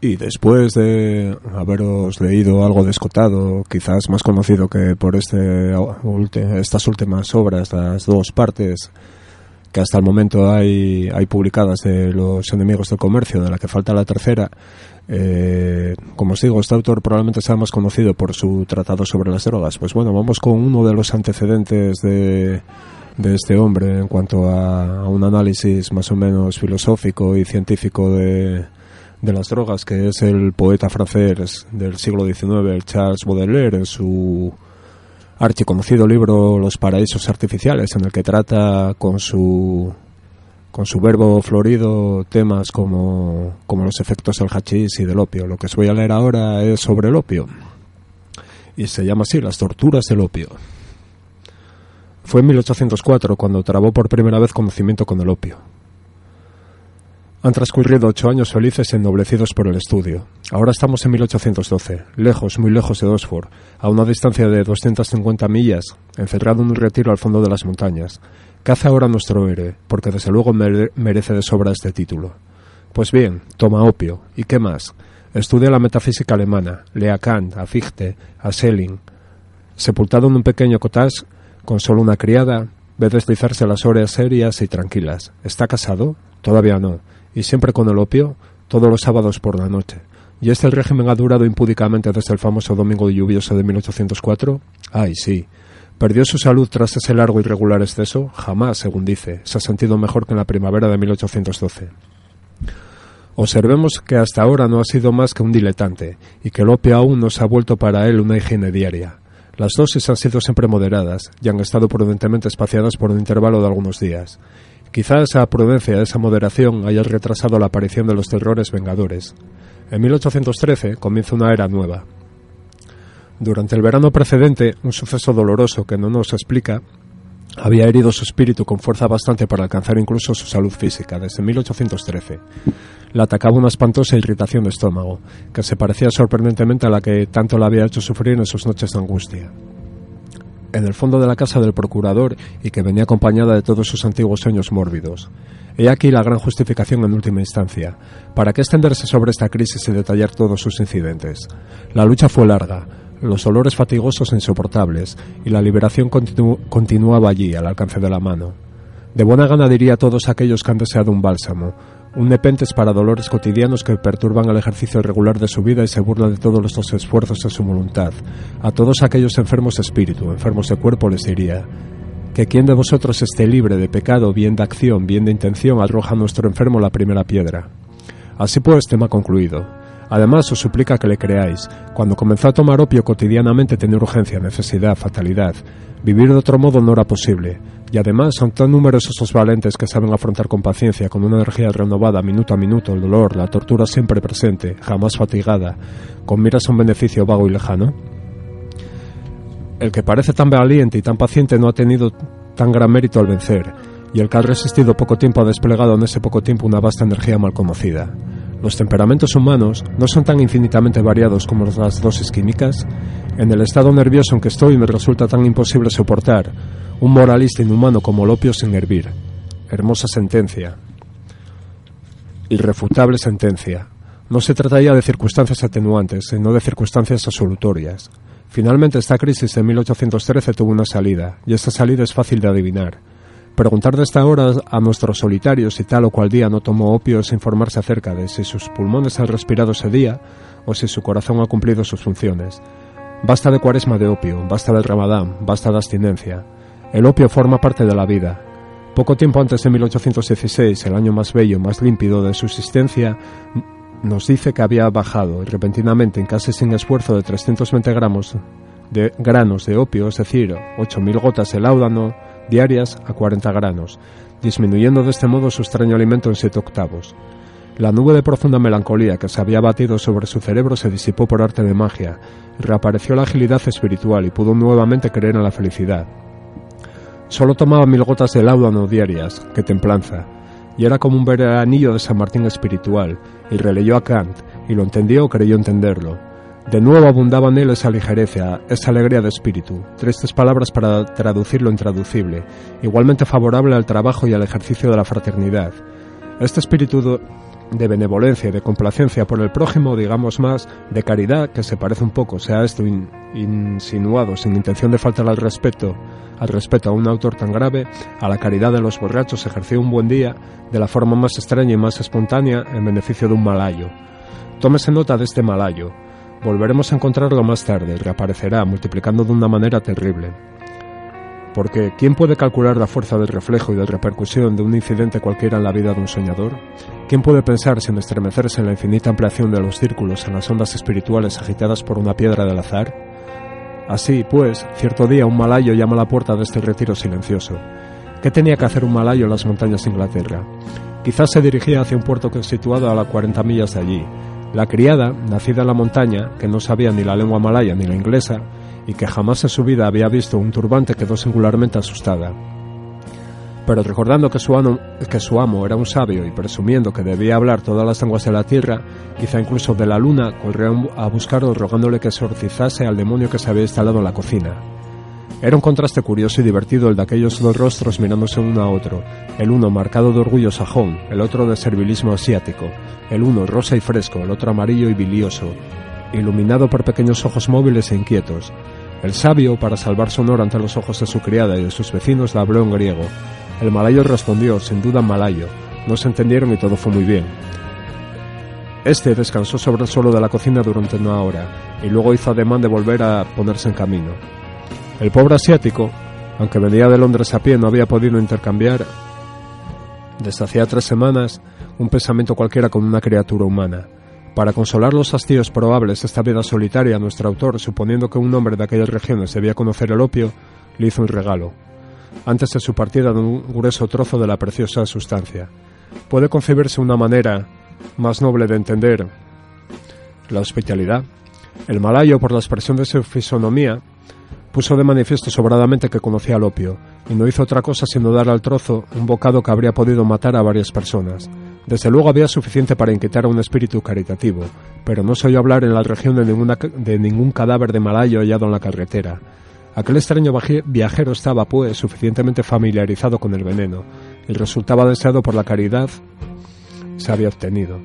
Y después de haberos leído algo de Escotado, quizás más conocido que por este, estas últimas obras, las dos partes que hasta el momento hay, hay publicadas de los enemigos del comercio, de la que falta la tercera, eh, como os digo, este autor probablemente sea más conocido por su tratado sobre las drogas. Pues bueno, vamos con uno de los antecedentes de, de este hombre en cuanto a, a un análisis más o menos filosófico y científico de de las drogas, que es el poeta francés del siglo XIX, Charles Baudelaire, en su archiconocido libro Los paraísos artificiales, en el que trata con su con su verbo florido temas como, como los efectos del hachís y del opio. Lo que os voy a leer ahora es sobre el opio. Y se llama así, las torturas del opio. Fue en 1804 cuando trabó por primera vez conocimiento con el opio. Han transcurrido ocho años felices ennoblecidos por el estudio. Ahora estamos en 1812, lejos, muy lejos de Oxford, a una distancia de 250 millas, encerrado en un retiro al fondo de las montañas. Caza ahora nuestro héroe, porque desde luego merece de sobra este título. Pues bien, toma opio. ¿Y qué más? Estudia la metafísica alemana, lea Kant, a Fichte, a Schelling. Sepultado en un pequeño cottage con solo una criada, ve deslizarse las horas serias y tranquilas. ¿Está casado? Todavía no y siempre con el opio, todos los sábados por la noche. ¿Y este régimen ha durado impúdicamente desde el famoso domingo lluvioso de 1804? Ay, sí. ¿Perdió su salud tras ese largo y regular exceso? Jamás, según dice. Se ha sentido mejor que en la primavera de 1812. Observemos que hasta ahora no ha sido más que un diletante, y que el opio aún no se ha vuelto para él una higiene diaria. Las dosis han sido siempre moderadas y han estado prudentemente espaciadas por un intervalo de algunos días. Quizá esa prudencia, esa moderación haya retrasado la aparición de los terrores vengadores. En 1813 comienza una era nueva. Durante el verano precedente, un suceso doloroso que no nos explica había herido su espíritu con fuerza bastante para alcanzar incluso su salud física desde 1813. Le atacaba una espantosa irritación de estómago, que se parecía sorprendentemente a la que tanto la había hecho sufrir en sus noches de angustia en el fondo de la casa del procurador y que venía acompañada de todos sus antiguos sueños mórbidos. He aquí la gran justificación en última instancia. ¿Para qué extenderse sobre esta crisis y detallar todos sus incidentes? La lucha fue larga, los olores fatigosos e insoportables, y la liberación continuaba allí, al alcance de la mano. De buena gana diría a todos aquellos que han deseado un bálsamo, un nepentes para dolores cotidianos que perturban el ejercicio regular de su vida y se burla de todos los esfuerzos de su voluntad. A todos aquellos enfermos de espíritu, enfermos de cuerpo, les diría que quien de vosotros esté libre de pecado, bien de acción, bien de intención, arroja a nuestro enfermo la primera piedra. Así pues, tema concluido. Además, os suplica que le creáis. Cuando comenzó a tomar opio cotidianamente tenía urgencia, necesidad, fatalidad. Vivir de otro modo no era posible. Y además son tan numerosos los valentes que saben afrontar con paciencia, con una energía renovada, minuto a minuto, el dolor, la tortura siempre presente, jamás fatigada, con miras a un beneficio vago y lejano. El que parece tan valiente y tan paciente no ha tenido tan gran mérito al vencer, y el que ha resistido poco tiempo ha desplegado en ese poco tiempo una vasta energía mal conocida. Los temperamentos humanos no son tan infinitamente variados como las dosis químicas. En el estado nervioso en que estoy me resulta tan imposible soportar un moralista inhumano como el opio sin hervir. Hermosa sentencia. Irrefutable sentencia. No se trataría de circunstancias atenuantes, sino de circunstancias absolutorias. Finalmente esta crisis de 1813 tuvo una salida, y esta salida es fácil de adivinar. Preguntar de esta hora a nuestros solitarios si tal o cual día no tomó opio es informarse acerca de si sus pulmones han respirado ese día o si su corazón ha cumplido sus funciones. Basta de cuaresma de opio, basta del ramadán, basta de abstinencia. El opio forma parte de la vida. Poco tiempo antes de 1816, el año más bello, más límpido de su existencia, nos dice que había bajado repentinamente en casi sin esfuerzo de 320 gramos de granos de opio, es decir, 8.000 gotas de láudano, diarias a 40 granos, disminuyendo de este modo su extraño alimento en 7 octavos. La nube de profunda melancolía que se había batido sobre su cerebro se disipó por arte de magia, reapareció la agilidad espiritual y pudo nuevamente creer en la felicidad. Solo tomaba mil gotas de láudano diarias, que templanza, y era como un veranillo de San Martín espiritual, y releyó a Kant, y lo entendió o creyó entenderlo. De nuevo abundaba en él esa ligereza, esa alegría de espíritu, tristes palabras para traducir lo intraducible, igualmente favorable al trabajo y al ejercicio de la fraternidad. Este espíritu de benevolencia y de complacencia por el prójimo, digamos más, de caridad, que se parece un poco, sea esto insinuado sin intención de faltar al respeto, al respeto a un autor tan grave, a la caridad de los borrachos, ejerció un buen día de la forma más extraña y más espontánea en beneficio de un malayo. Tómese nota de este malayo. Volveremos a encontrarlo más tarde, reaparecerá, multiplicando de una manera terrible. Porque, ¿quién puede calcular la fuerza del reflejo y de repercusión de un incidente cualquiera en la vida de un soñador? ¿Quién puede pensar sin estremecerse en la infinita ampliación de los círculos en las ondas espirituales agitadas por una piedra del azar? Así, pues, cierto día un malayo llama a la puerta de este retiro silencioso. ¿Qué tenía que hacer un malayo en las montañas de Inglaterra? Quizás se dirigía hacia un puerto situado a las 40 millas de allí, la criada, nacida en la montaña, que no sabía ni la lengua malaya ni la inglesa, y que jamás en su vida había visto un turbante, quedó singularmente asustada. Pero recordando que su, amo, era un sabio y presumiendo que debía hablar todas las lenguas de la tierra, quizá incluso de la luna, corrió a buscarlo rogándole que exorcizase al demonio que se había instalado en la cocina. Era un contraste curioso y divertido el de aquellos dos rostros mirándose uno a otro, el uno marcado de orgullo sajón, el otro de servilismo asiático, el uno rosa y fresco, el otro amarillo y bilioso, iluminado por pequeños ojos móviles e inquietos. El sabio, para salvar su honor ante los ojos de su criada y de sus vecinos, la habló en griego. El malayo respondió, sin duda malayo. No se entendieron y todo fue muy bien. Este descansó sobre el suelo de la cocina durante una hora y luego hizo ademán de volver a ponerse en camino. El pobre asiático, aunque venía de Londres a pie, no había podido intercambiar desde hacía tres semanas un pensamiento cualquiera con una criatura humana. Para consolar los hastíos probables de esta vida solitaria, nuestro autor, suponiendo que un hombre de aquellas regiones debía conocer el opio, le hizo un regalo, antes de su partida de un grueso trozo de la preciosa sustancia. ¿Puede concebirse una manera más noble de entender la hospitalidad? El malayo, por la expresión de su fisonomía, puso de manifiesto sobradamente que conocía el opio, y no hizo otra cosa sino dar al trozo un bocado que habría podido matar a varias personas. Desde luego había suficiente para inquietar a un espíritu caritativo, pero no se oyó hablar en la región de, ningún cadáver de malayo hallado en la carretera. Aquel extraño viajero estaba, pues, suficientemente familiarizado con el veneno, y resultaba deseado por la caridad se había obtenido.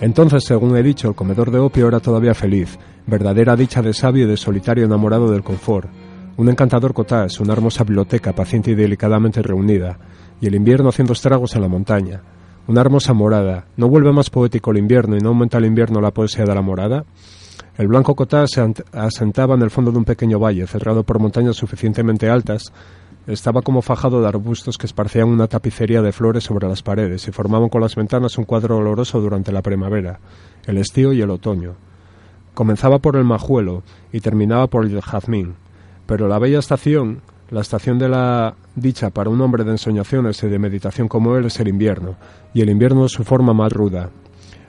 Entonces, según he dicho, el comedor de opio era todavía feliz, verdadera dicha de sabio y de solitario enamorado del confort, un encantador cottage, una hermosa biblioteca paciente y delicadamente reunida, y el invierno haciendo estragos en la montaña, una hermosa morada. ¿No vuelve más poético el invierno y no aumenta el invierno la poesía de la morada? El blanco cottage se asentaba en el fondo de un pequeño valle, cerrado por montañas suficientemente altas Estaba como fajado de arbustos que esparcían una tapicería de flores sobre las paredes y formaban con las ventanas un cuadro oloroso durante la primavera, el estío y el otoño. Comenzaba por el majuelo y terminaba por el jazmín, pero la bella estación, la estación de la dicha para un hombre de ensoñaciones y de meditación como él es el invierno, y el invierno es su forma más ruda.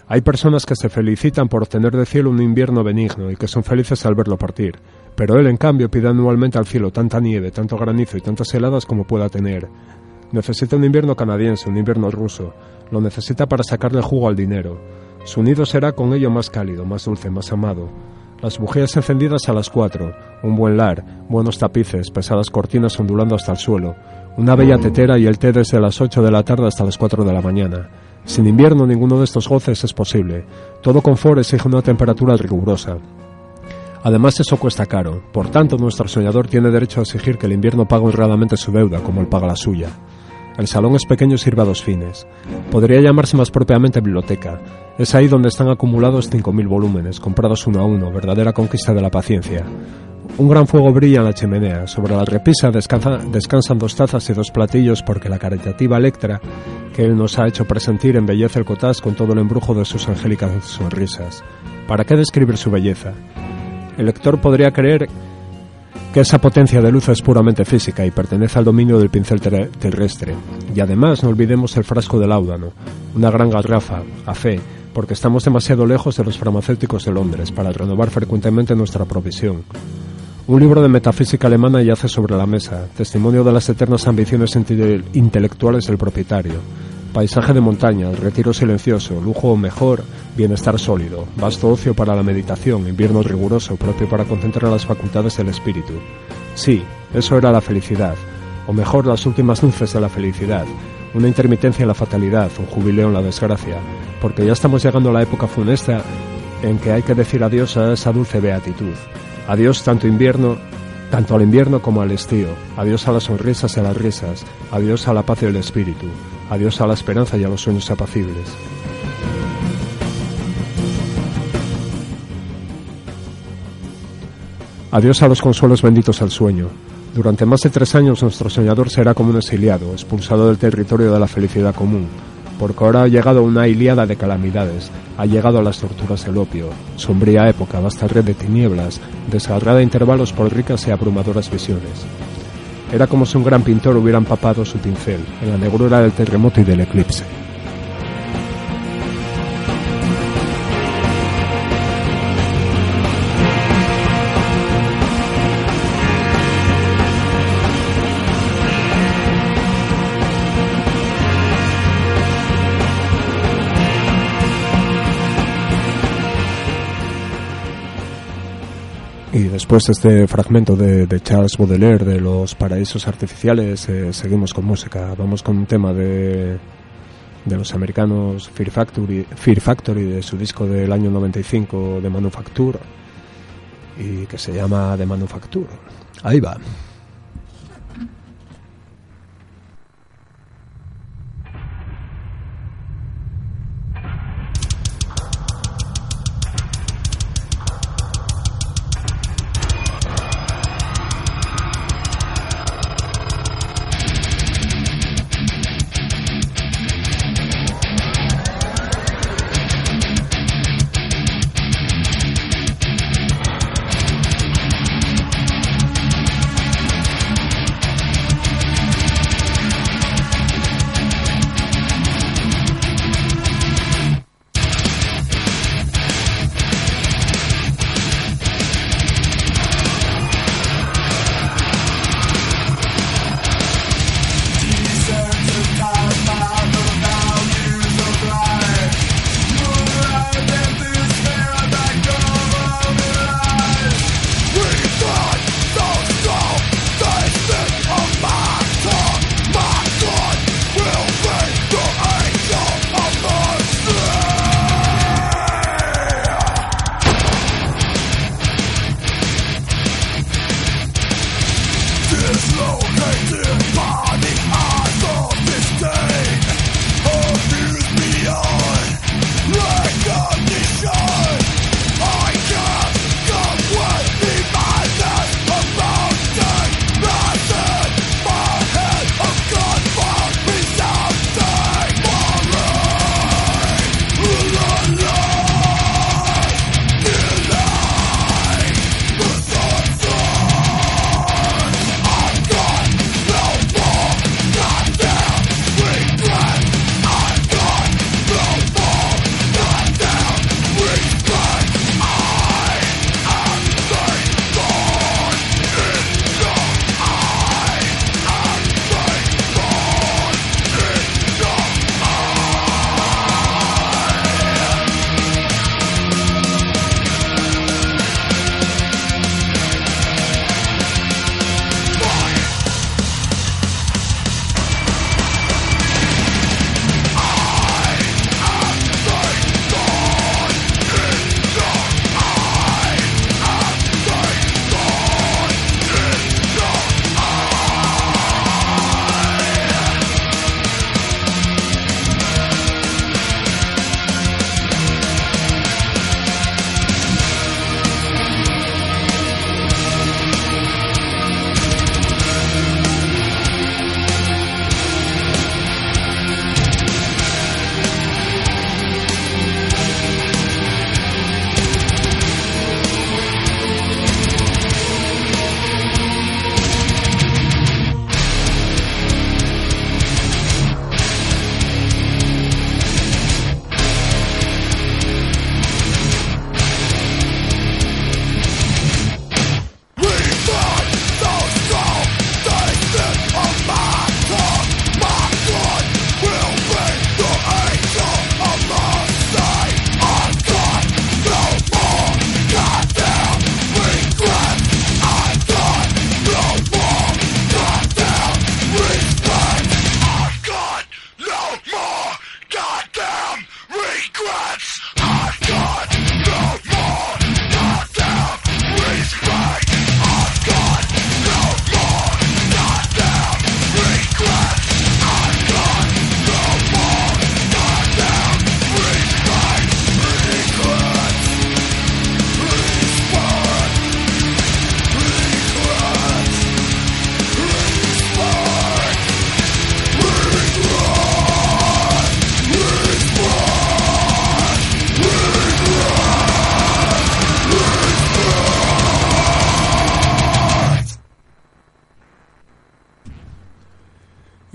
Hay personas que se felicitan por obtener del cielo un invierno benigno y que son felices al verlo partir, pero él en cambio pide anualmente al cielo tanta nieve, tanto granizo y tantas heladas como pueda tener. Necesita un invierno canadiense, un invierno ruso, lo necesita para sacarle jugo al dinero. Su nido será con ello más cálido, más dulce, más amado. Las bujías encendidas a las cuatro, un buen lar, buenos tapices, pesadas cortinas ondulando hasta el suelo, una bella tetera y el té desde las ocho de la tarde hasta las cuatro de la mañana. Sin invierno ninguno de estos goces es posible. Todo confort exige una temperatura rigurosa. Además eso cuesta caro, por tanto nuestro soñador tiene derecho a exigir que el invierno pague honradamente su deuda como él paga la suya. El salón es pequeño y sirve a dos fines. Podría llamarse más propiamente biblioteca. Es ahí donde están acumulados 5.000 volúmenes, comprados uno a uno, verdadera conquista de la paciencia. Un gran fuego brilla en la chimenea. Sobre la repisa descansan dos tazas y dos platillos porque la caritativa Electra, que él nos ha hecho presentir, embellece el cotás con todo el embrujo de sus angélicas sonrisas. ¿Para qué describir su belleza? El lector podría creer que esa potencia de luz es puramente física y pertenece al dominio del pincel terrestre. Y además no olvidemos el frasco del áudano, una gran garrafa, a fe, porque estamos demasiado lejos de los farmacéuticos de Londres para renovar frecuentemente nuestra provisión. Un libro de metafísica alemana yace sobre la mesa, testimonio de las eternas ambiciones intelectuales del propietario. Paisaje de montaña, retiro silencioso, lujo mejor, bienestar sólido, vasto ocio para la meditación, invierno riguroso propio para concentrar las facultades del espíritu. Sí, eso era la felicidad, o mejor las últimas luces de la felicidad, una intermitencia en la fatalidad, un jubileo en la desgracia, porque ya estamos llegando a la época funesta en que hay que decir adiós a esa dulce beatitud. Adiós tanto invierno, tanto al invierno como al estío. Adiós a las sonrisas y a las risas. Adiós a la paz y el espíritu. Adiós a la esperanza y a los sueños apacibles. Adiós a los consuelos benditos al sueño. Durante más de tres años nuestro soñador será como un exiliado, expulsado del territorio de la felicidad común, porque ahora ha llegado una iliada de calamidades, ha llegado a las torturas del opio, sombría época, vasta red de tinieblas, desgarrada a intervalos por ricas y abrumadoras visiones. Era como si un gran pintor hubiera empapado su pincel en la negrura del terremoto y del eclipse. Después de este fragmento de, de, Charles Baudelaire de los paraísos artificiales, eh, seguimos con música. Vamos con un tema de, de los americanos Fear Factory, Fear Factory, de su disco del año 95 de Manufacture, y que se llama The Manufacture. Ahí va.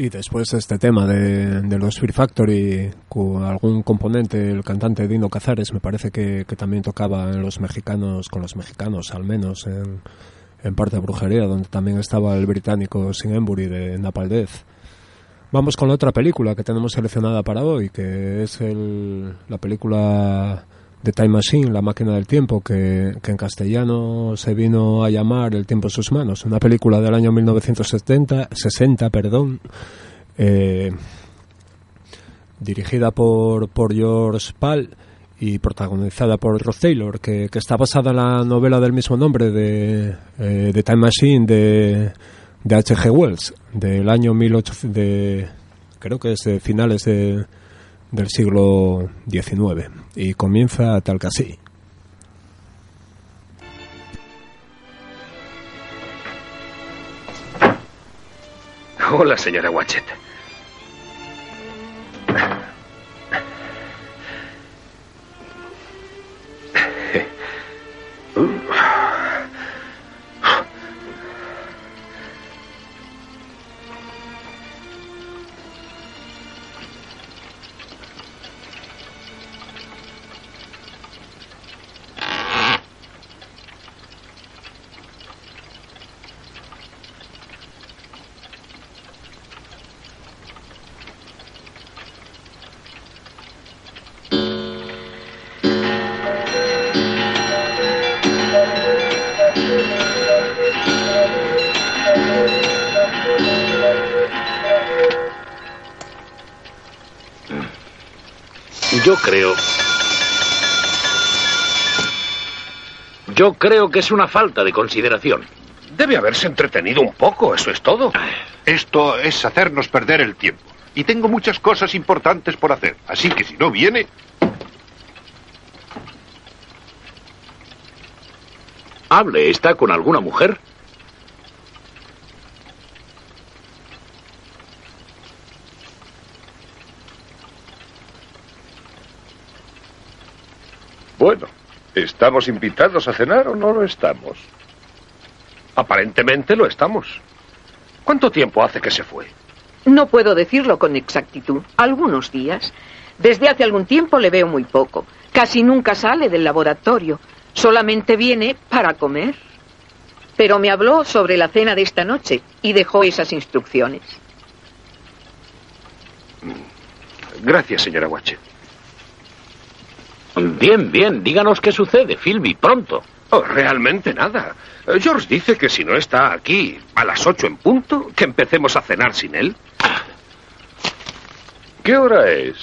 Y después este tema de, los Fear Factory, con algún componente, el cantante Dino Cazares, me parece que, también tocaba en los mexicanos, con los mexicanos al menos, en, en parte de brujería, donde también estaba el británico Sin Embury de Napalm Death. Vamos con la otra película que tenemos seleccionada para hoy, que es el, la película de Time Machine, La máquina del tiempo, que, en castellano se vino a llamar El tiempo en sus manos. Una película del año 1970, 60, perdón, eh, dirigida por, por George Pal y protagonizada por Rod Taylor, que, está basada en la novela del mismo nombre de, eh, Time Machine de, de H.G. Wells, del año 1800, de, creo que es de finales de, del siglo XIX, y comienza tal que así. Hola, señora Watchet. Yo creo. Yo creo que es una falta de consideración. Debe haberse entretenido un poco, eso es todo. Esto es hacernos perder el tiempo. Y tengo muchas cosas importantes por hacer. Así que si no viene, Hable, ¿está con alguna mujer? bueno, ¿estamos invitados a cenar o no lo estamos? Aparentemente lo estamos. ¿Cuánto tiempo hace que se fue? No puedo decirlo con exactitud. Algunos días. Desde hace algún tiempo le veo muy poco. Casi nunca sale del laboratorio. Solamente viene para comer. Pero me habló sobre la cena de esta noche y dejó esas instrucciones. Gracias, señora Watchet. Bien, bien. Díganos qué sucede, Philby, pronto. Oh, realmente nada. George dice que si no está aquí a las ocho en punto, que empecemos a cenar sin él. ¿qué hora es?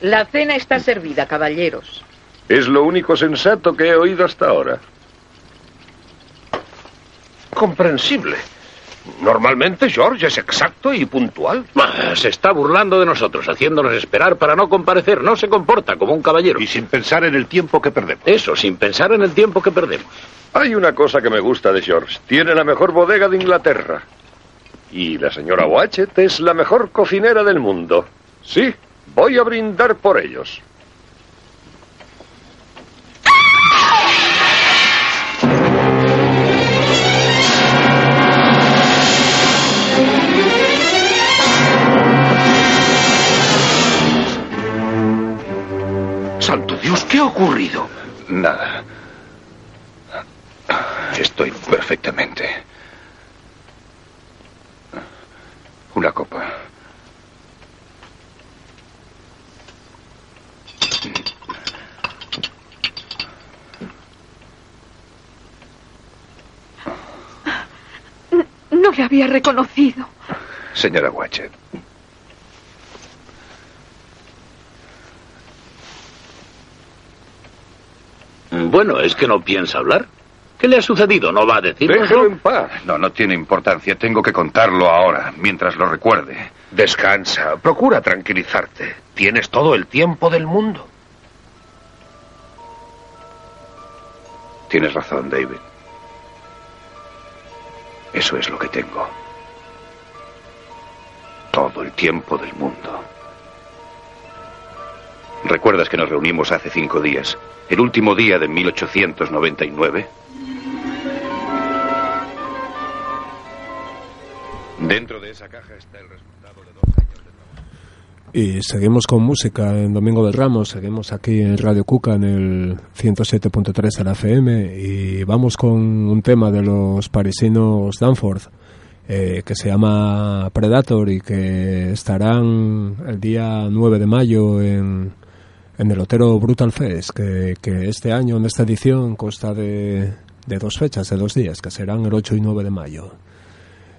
La cena está servida, caballeros. Es lo único sensato que he oído hasta ahora. Comprensible. Normalmente George es exacto y puntual. Ah, Se está burlando de nosotros, haciéndonos esperar para no comparecer. No se comporta como un caballero. Y sin pensar en el tiempo que perdemos. Eso, sin pensar en el tiempo que perdemos. Hay una cosa que me gusta de George. Tiene la mejor bodega de Inglaterra. Y la señora Watchet es la mejor cocinera del mundo. Sí, voy a brindar por ellos. Santo Dios, ¿qué ha ocurrido? Nada. Estoy perfectamente. Una copa. No le había reconocido. Señora Watchet. Bueno, es que no piensa hablar. ¿Qué le ha sucedido? ¿No va a decirlo? Déjelo en paz. No, no tiene importancia. Tengo que contarlo ahora, mientras lo recuerde. Descansa. Procura tranquilizarte. Tienes todo el tiempo del mundo. Tienes razón, David. Eso es lo que tengo. Todo el tiempo del mundo. ¿Recuerdas que nos reunimos hace cinco días? El último día de 1899. Dentro de esa caja está el resultado de dos años de trabajo. Y seguimos con música en Domingo de Ramos, seguimos aquí en Radio Cuca en el 107.3 de la FM y vamos con un tema de los parisinos Danforth eh, que se llama Predator y que estarán el día 9 de mayo en, en el Otero Brutal Fest, que, que este año en esta edición consta de, de dos fechas, de dos días, que serán el 8 y 9 de mayo.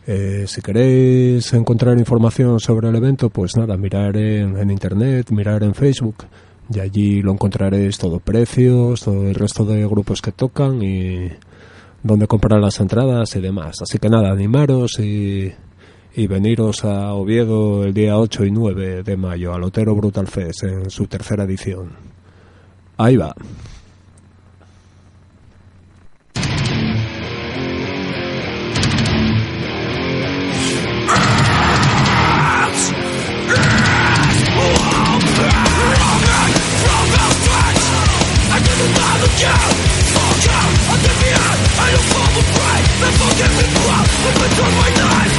Eh, si queréis encontrar información sobre el evento, pues nada, mirar en, en, internet, mirar en Facebook y allí lo encontraréis todo precios, todo el resto de grupos que tocan y dónde comprar las entradas y demás. Así que nada, animaros y, y veniros a Oviedo el día 8 y 9 de mayo al Otero Brutal Fest en su tercera edición. Ahí va. I don't fall the pride, they forget me proud, but my knife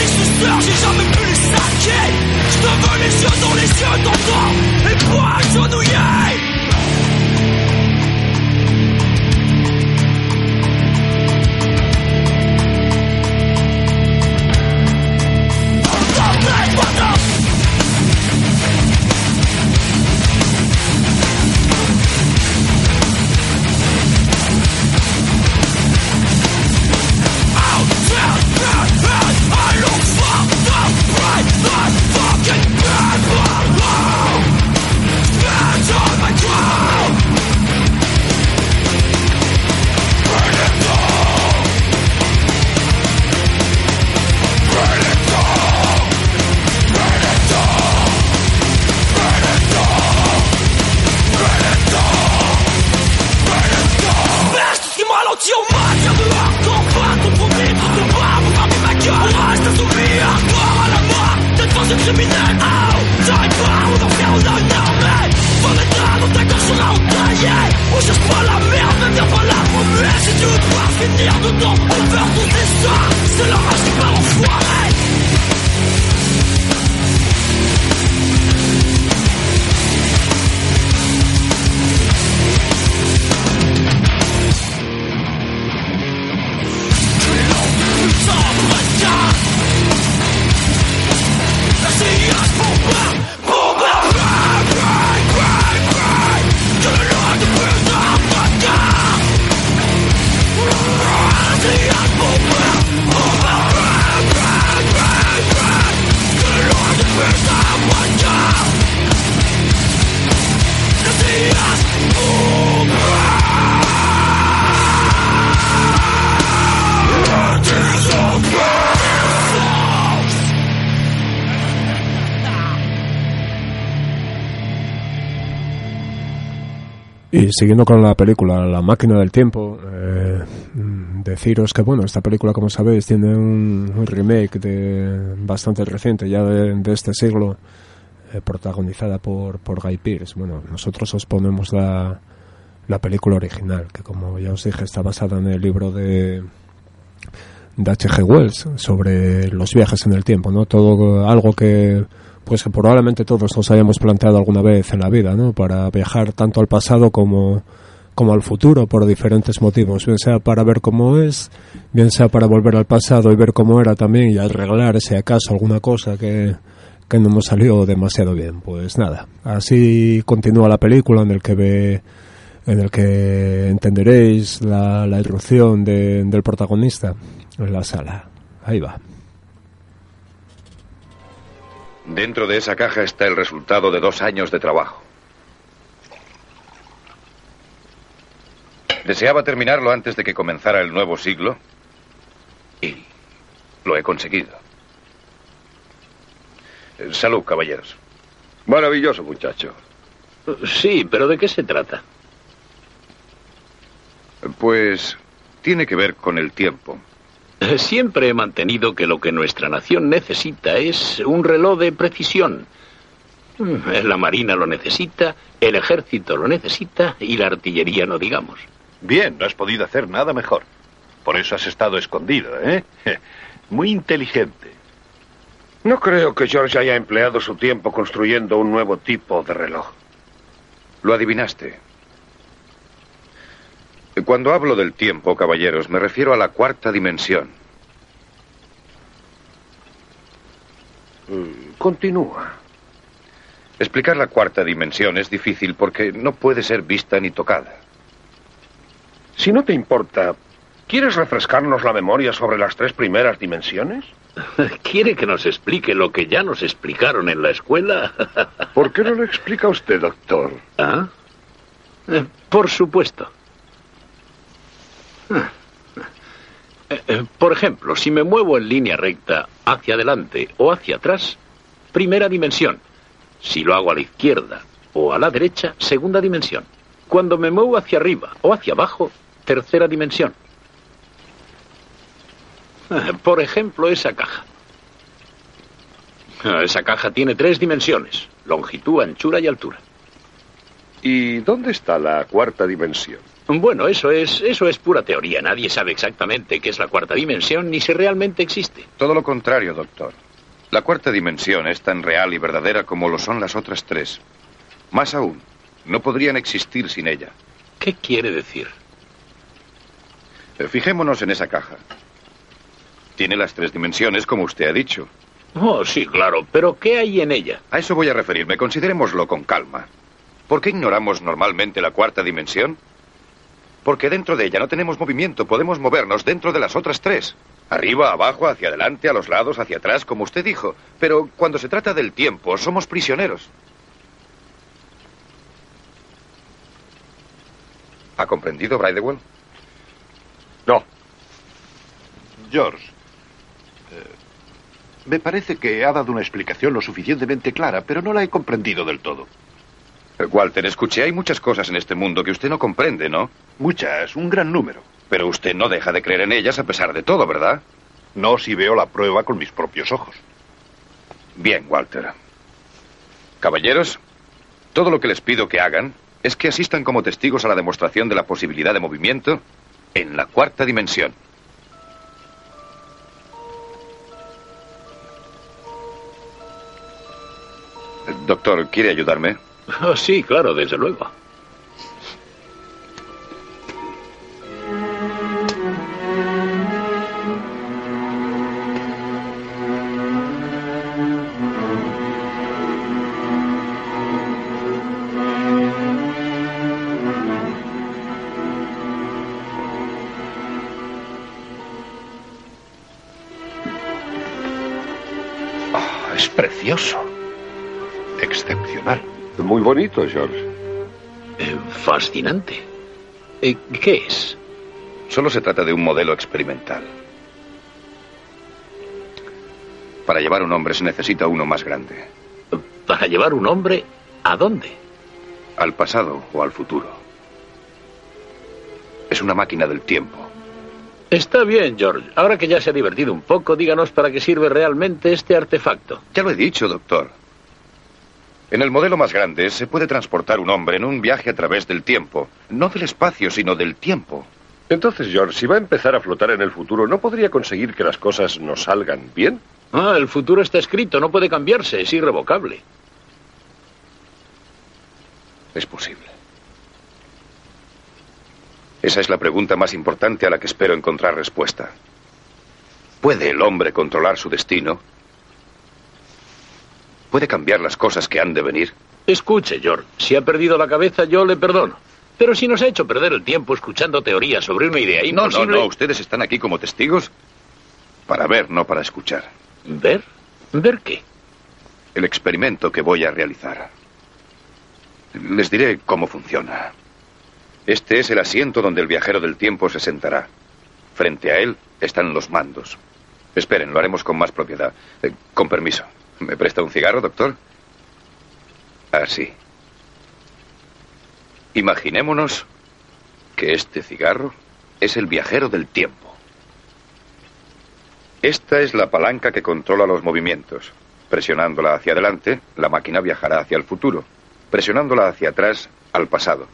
des suceurs, j'ai jamais pu les saquer. Je te veux les yeux dans les yeux, t'entends Et toi, genouillé siguiendo con la película La máquina del tiempo, eh, deciros que bueno, esta película como sabéis tiene un, remake de bastante reciente, ya de, de este siglo, eh, protagonizada por, por Guy Pearce. Bueno, nosotros os ponemos la, la película original, que como ya os dije está basada en el libro de de H.G. Wells sobre los viajes en el tiempo, ¿no? Todo algo que pues que probablemente todos nos hayamos planteado alguna vez en la vida, ¿no? Para viajar tanto al pasado como como al futuro por diferentes motivos, bien sea para ver cómo es, bien sea para volver al pasado y ver cómo era también y arreglar si acaso alguna cosa que, que no nos salió demasiado bien. Pues nada, así continúa la película en el que ve en el que entenderéis la, la irrupción de- del protagonista en la sala. Ahí va. Dentro de esa caja está el resultado de dos años de trabajo. Deseaba terminarlo antes de que comenzara el nuevo siglo y lo he conseguido. Salud, caballeros. Maravilloso, muchacho. Sí, pero ¿de qué se trata? Pues tiene que ver con el tiempo. Siempre he mantenido que lo que nuestra nación necesita es un reloj de precisión. Mm, La Marina lo necesita, el Ejército lo necesita y la artillería no digamos. Bien, no has podido hacer nada mejor. Por eso has estado escondido, ¿eh? Muy inteligente. No creo que George haya empleado su tiempo construyendo un nuevo tipo de reloj. Lo adivinaste. Cuando hablo del tiempo, caballeros, me refiero a la cuarta dimensión. Mm, Continúa. Explicar la cuarta dimensión es difícil porque no puede ser vista ni tocada. Si no te importa, ¿quieres refrescarnos la memoria sobre las tres primeras dimensiones? ¿Quiere que nos explique lo que ya nos explicaron en la escuela? ¿Por qué no lo explica usted, doctor? ¿Ah? Eh, Por supuesto. Eh, eh, Por ejemplo, si me muevo en línea recta hacia adelante o hacia atrás, primera dimensión. Si lo hago a la izquierda o a la derecha, segunda dimensión. Cuando me muevo hacia arriba o hacia abajo, tercera dimensión. Eh, Por ejemplo, esa caja. Esa caja tiene tres dimensiones, longitud, anchura y altura. ¿Y dónde está la cuarta dimensión? Bueno, eso es, eso es pura teoría. Nadie sabe exactamente qué es la cuarta dimensión ni si realmente existe. Todo lo contrario, doctor. La cuarta dimensión es tan real y verdadera como lo son las otras tres. Más aún, no podrían existir sin ella. ¿Qué quiere decir? Eh, Fijémonos en esa caja. Tiene las tres dimensiones, como usted ha dicho. Oh, sí, claro, pero ¿qué hay en ella? A eso voy a referirme. Considerémoslo con calma. ¿Por qué ignoramos normalmente la cuarta dimensión? Porque dentro de ella no tenemos movimiento, podemos movernos dentro de las otras tres. Arriba, abajo, hacia adelante, a los lados, hacia atrás, como usted dijo. Pero cuando se trata del tiempo, somos prisioneros. ¿Ha comprendido, Bridewell? No. George, eh, me parece que ha dado una explicación lo suficientemente clara, pero no la he comprendido del todo. Walter, escuche, hay muchas cosas en este mundo que usted no comprende, ¿no? Muchas, un gran número. Pero usted no deja de creer en ellas a pesar de todo, ¿verdad? No si veo la prueba con mis propios ojos. Bien, Walter. Caballeros, todo lo que les pido que hagan es que asistan como testigos a la demostración de la posibilidad de movimiento en la cuarta dimensión. Doctor, ¿quiere ayudarme? Sí, claro, desde luego. Muy bonito, George. Eh, fascinante. Eh, ¿Qué es? Solo se trata de un modelo experimental. Para llevar un hombre se necesita uno más grande. ¿Para llevar un hombre a dónde? Al pasado o al futuro. Es una máquina del tiempo. Está bien, George. Ahora que ya se ha divertido un poco, díganos para qué sirve realmente este artefacto. Ya lo he dicho, doctor. En el modelo más grande se puede transportar un hombre en un viaje a través del tiempo. No del espacio, sino del tiempo. Entonces, George, si va a empezar a flotar en el futuro, ¿no podría conseguir que las cosas nos salgan bien? Ah, el futuro está escrito, no puede cambiarse, es irrevocable. Es posible. Esa es la pregunta más importante a la que espero encontrar respuesta. ¿Puede el hombre controlar su destino? ¿Puede cambiar las cosas que han de venir? Escuche, George, si ha perdido la cabeza yo le perdono. Pero si nos ha hecho perder el tiempo escuchando teorías sobre una idea No, imposible... no, no. Ustedes están aquí como testigos para ver, no para escuchar. ¿Ver? ¿Ver qué? El experimento que voy a realizar. Les diré cómo funciona. Este es el asiento donde el viajero del tiempo se sentará. Frente a él están los mandos. Esperen, lo haremos con más propiedad. Eh, con permiso. ¿Me presta un cigarro, doctor? Así. Imaginémonos que este cigarro es el viajero del tiempo. Esta es la palanca que controla los movimientos. Presionándola hacia adelante, la máquina viajará hacia el futuro. Presionándola hacia atrás, al pasado.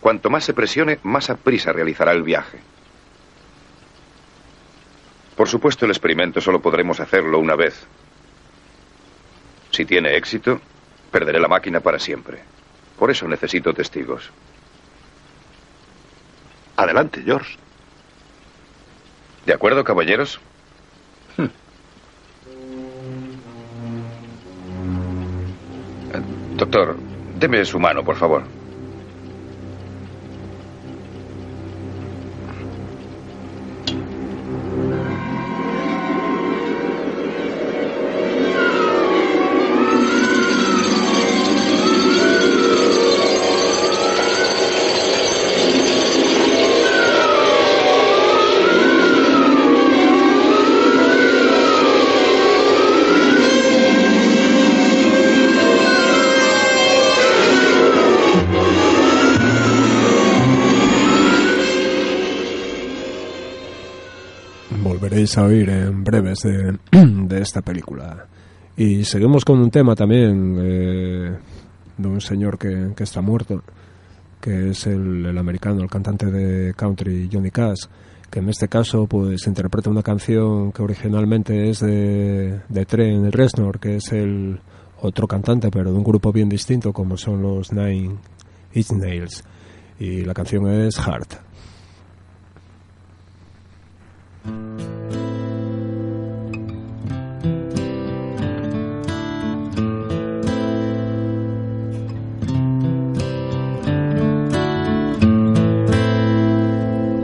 Cuanto más se presione, más a prisa realizará el viaje. Por supuesto, el experimento solo podremos hacerlo una vez. Si tiene éxito, perderé la máquina para siempre. Por eso necesito testigos. Adelante, George. ¿De acuerdo, caballeros? Eh, Doctor, deme su mano, por favor. Volveréis a oír en breves de, de esta película. Y seguimos con un tema también eh, de un señor que, que está muerto, que es el, el americano, el cantante de country Johnny Cash, que en este caso pues interpreta una canción que originalmente es de, de Trent Reznor, que es el otro cantante, pero de un grupo bien distinto como son los Nine Inch Nails. Y la canción es Heart.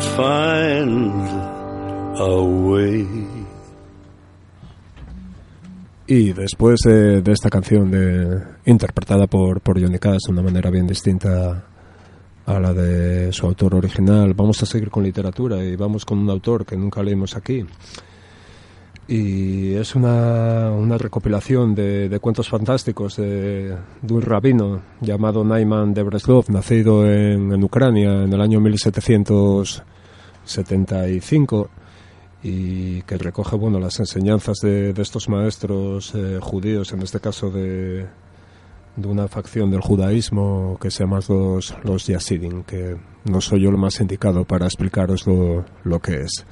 find a way. Y después de, esta canción interpretada por, por Johnny Cash de una manera bien distinta a la de su autor original, vamos a seguir con literatura y vamos con un autor que nunca leímos aquí. Y es una, una recopilación de, de cuentos fantásticos de, de un rabino llamado Naiman de Breslov, nacido en, en Ucrania en el año 1775 y que recoge bueno las enseñanzas de, estos maestros eh, judíos, en este caso de, de una facción del judaísmo que se llama los, los Yasidim, que no soy yo lo más indicado para explicaros lo, lo que es.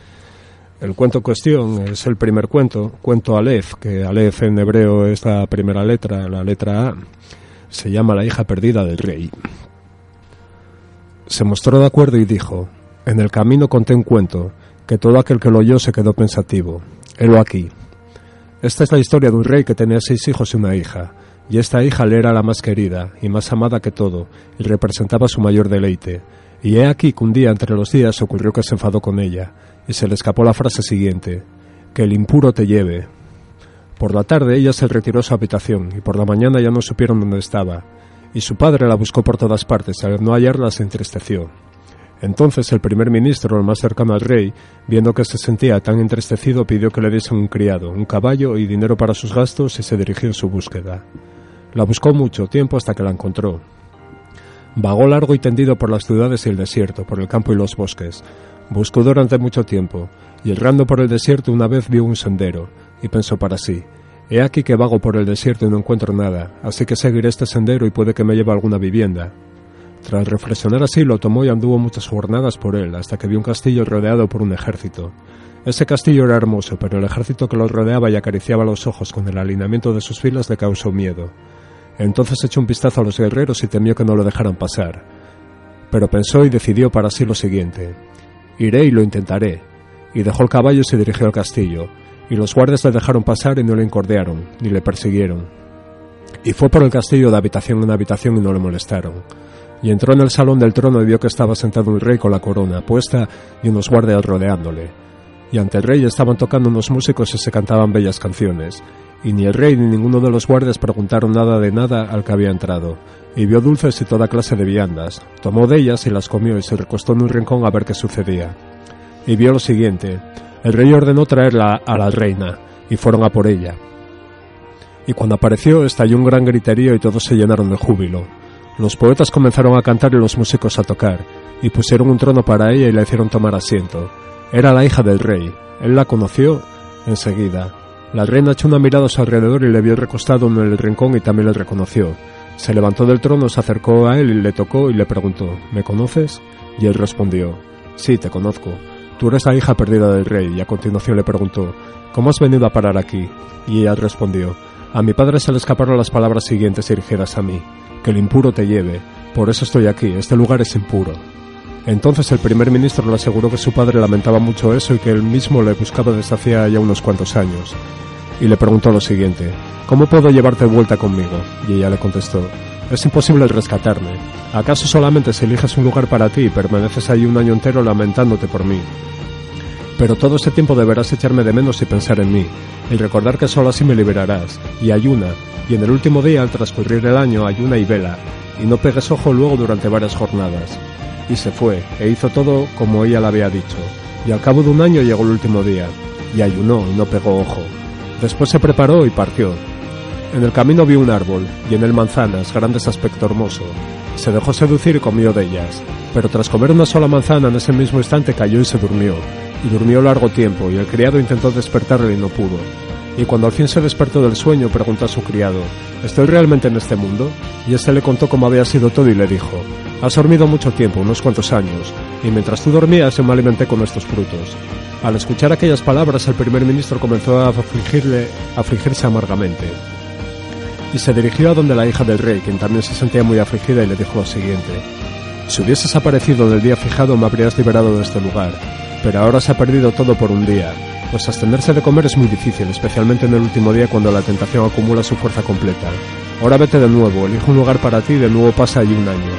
El cuento en cuestión es el primer cuento, cuento Aleph, que Aleph en hebreo es la primera letra, la letra A, se llama La hija perdida del rey. Se mostró de acuerdo y dijo, en el camino conté un cuento, que todo aquel que lo oyó se quedó pensativo. Helo aquí. Esta es la historia de un rey que tenía seis hijos y una hija, y esta hija le era la más querida y más amada que todo, y representaba su mayor deleite. Y he aquí que un día entre los días ocurrió que se enfadó con ella, y se le escapó la frase siguiente, que el impuro te lleve. Por la tarde ella se retiró a su habitación, y por la mañana ya no supieron dónde estaba, y su padre la buscó por todas partes, al no hallarla se entristeció. Entonces el primer ministro, el más cercano al rey, viendo que se sentía tan entristecido, pidió que le diesen un criado, un caballo y dinero para sus gastos y se dirigió en su búsqueda. La buscó mucho tiempo hasta que la encontró. Vagó largo y tendido por las ciudades y el desierto, por el campo y los bosques. Buscó durante mucho tiempo, y errando por el desierto una vez vio un sendero, y pensó para sí, He aquí que vago por el desierto y no encuentro nada, así que seguiré este sendero y puede que me lleve a alguna vivienda. Tras reflexionar así, lo tomó y anduvo muchas jornadas por él, hasta que vio un castillo rodeado por un ejército. Ese castillo era hermoso, pero el ejército que lo rodeaba y acariciaba los ojos con el alineamiento de sus filas le causó miedo. Entonces echó un vistazo a los guerreros y temió que no lo dejaran pasar. Pero pensó y decidió para sí lo siguiente. Iré y lo intentaré. Y dejó el caballo y se dirigió al castillo. Y los guardias le dejaron pasar y no le incordiaron, ni le persiguieron. Y fue por el castillo de habitación en habitación y no le molestaron. Y entró en el salón del trono y vio que estaba sentado un rey con la corona puesta y unos guardias rodeándole. Y ante el rey estaban tocando unos músicos y se cantaban bellas canciones. Y ni el rey ni ninguno de los guardias preguntaron nada de nada al que había entrado. Y vio dulces y toda clase de viandas. Tomó de ellas y las comió y se recostó en un rincón a ver qué sucedía. Y vio lo siguiente. El rey ordenó traerla a la reina, y fueron a por ella. Y cuando apareció estalló un gran griterío y todos se llenaron de júbilo. Los poetas comenzaron a cantar y los músicos a tocar, y pusieron un trono para ella y la hicieron tomar asiento. Era la hija del rey. Él la conoció enseguida. La reina echó una mirada a su alrededor y le vio recostado en el rincón y también le reconoció. Se levantó del trono, se acercó a él y le tocó y le preguntó, ¿Me conoces? Y él respondió, Sí, te conozco. Tú eres la hija perdida del rey. Y a continuación le preguntó, ¿Cómo has venido a parar aquí? Y ella respondió, A mi padre se le escaparon las palabras siguientes dirigidas a mí, que el impuro te lleve. Por eso estoy aquí, este lugar es impuro. Entonces el primer ministro le aseguró que su padre lamentaba mucho eso y que él mismo le buscaba desde hacía ya unos cuantos años. Y le preguntó lo siguiente, ¿cómo puedo llevarte de vuelta conmigo? Y ella le contestó, es imposible rescatarme. ¿Acaso solamente si eliges un lugar para ti y permaneces ahí un año entero lamentándote por mí? Pero todo ese tiempo deberás echarme de menos y pensar en mí, y recordar que solo así me liberarás, y ayuna, y en el último día al transcurrir el año ayuna y vela, y no pegues ojo luego durante varias jornadas. Y se fue, e hizo todo como ella le había dicho, y al cabo de un año llegó el último día, y ayunó y no pegó ojo. Después se preparó y partió. En el camino vio un árbol, y en él manzanas, grandes aspecto hermoso. Se dejó seducir y comió de ellas, pero tras comer una sola manzana en ese mismo instante cayó y se durmió, y durmió largo tiempo, y el criado intentó despertarle y no pudo. Y cuando al fin se despertó del sueño, preguntó a su criado, ¿Estoy realmente en este mundo? Y éste le contó cómo había sido todo y le dijo, Has dormido mucho tiempo, unos cuantos años, y mientras tú dormías yo me alimenté con estos frutos. Al escuchar aquellas palabras, el primer ministro comenzó a afligirle, a afligirse amargamente. Y se dirigió a donde la hija del rey, quien también se sentía muy afligida, y le dijo lo siguiente, Si hubieses aparecido en el día fijado me habrías liberado de este lugar, pero ahora se ha perdido todo por un día, pues abstenerse de comer es muy difícil, especialmente en el último día cuando la tentación acumula su fuerza completa. Ahora vete de nuevo, elige un lugar para ti y de nuevo pasa allí un año.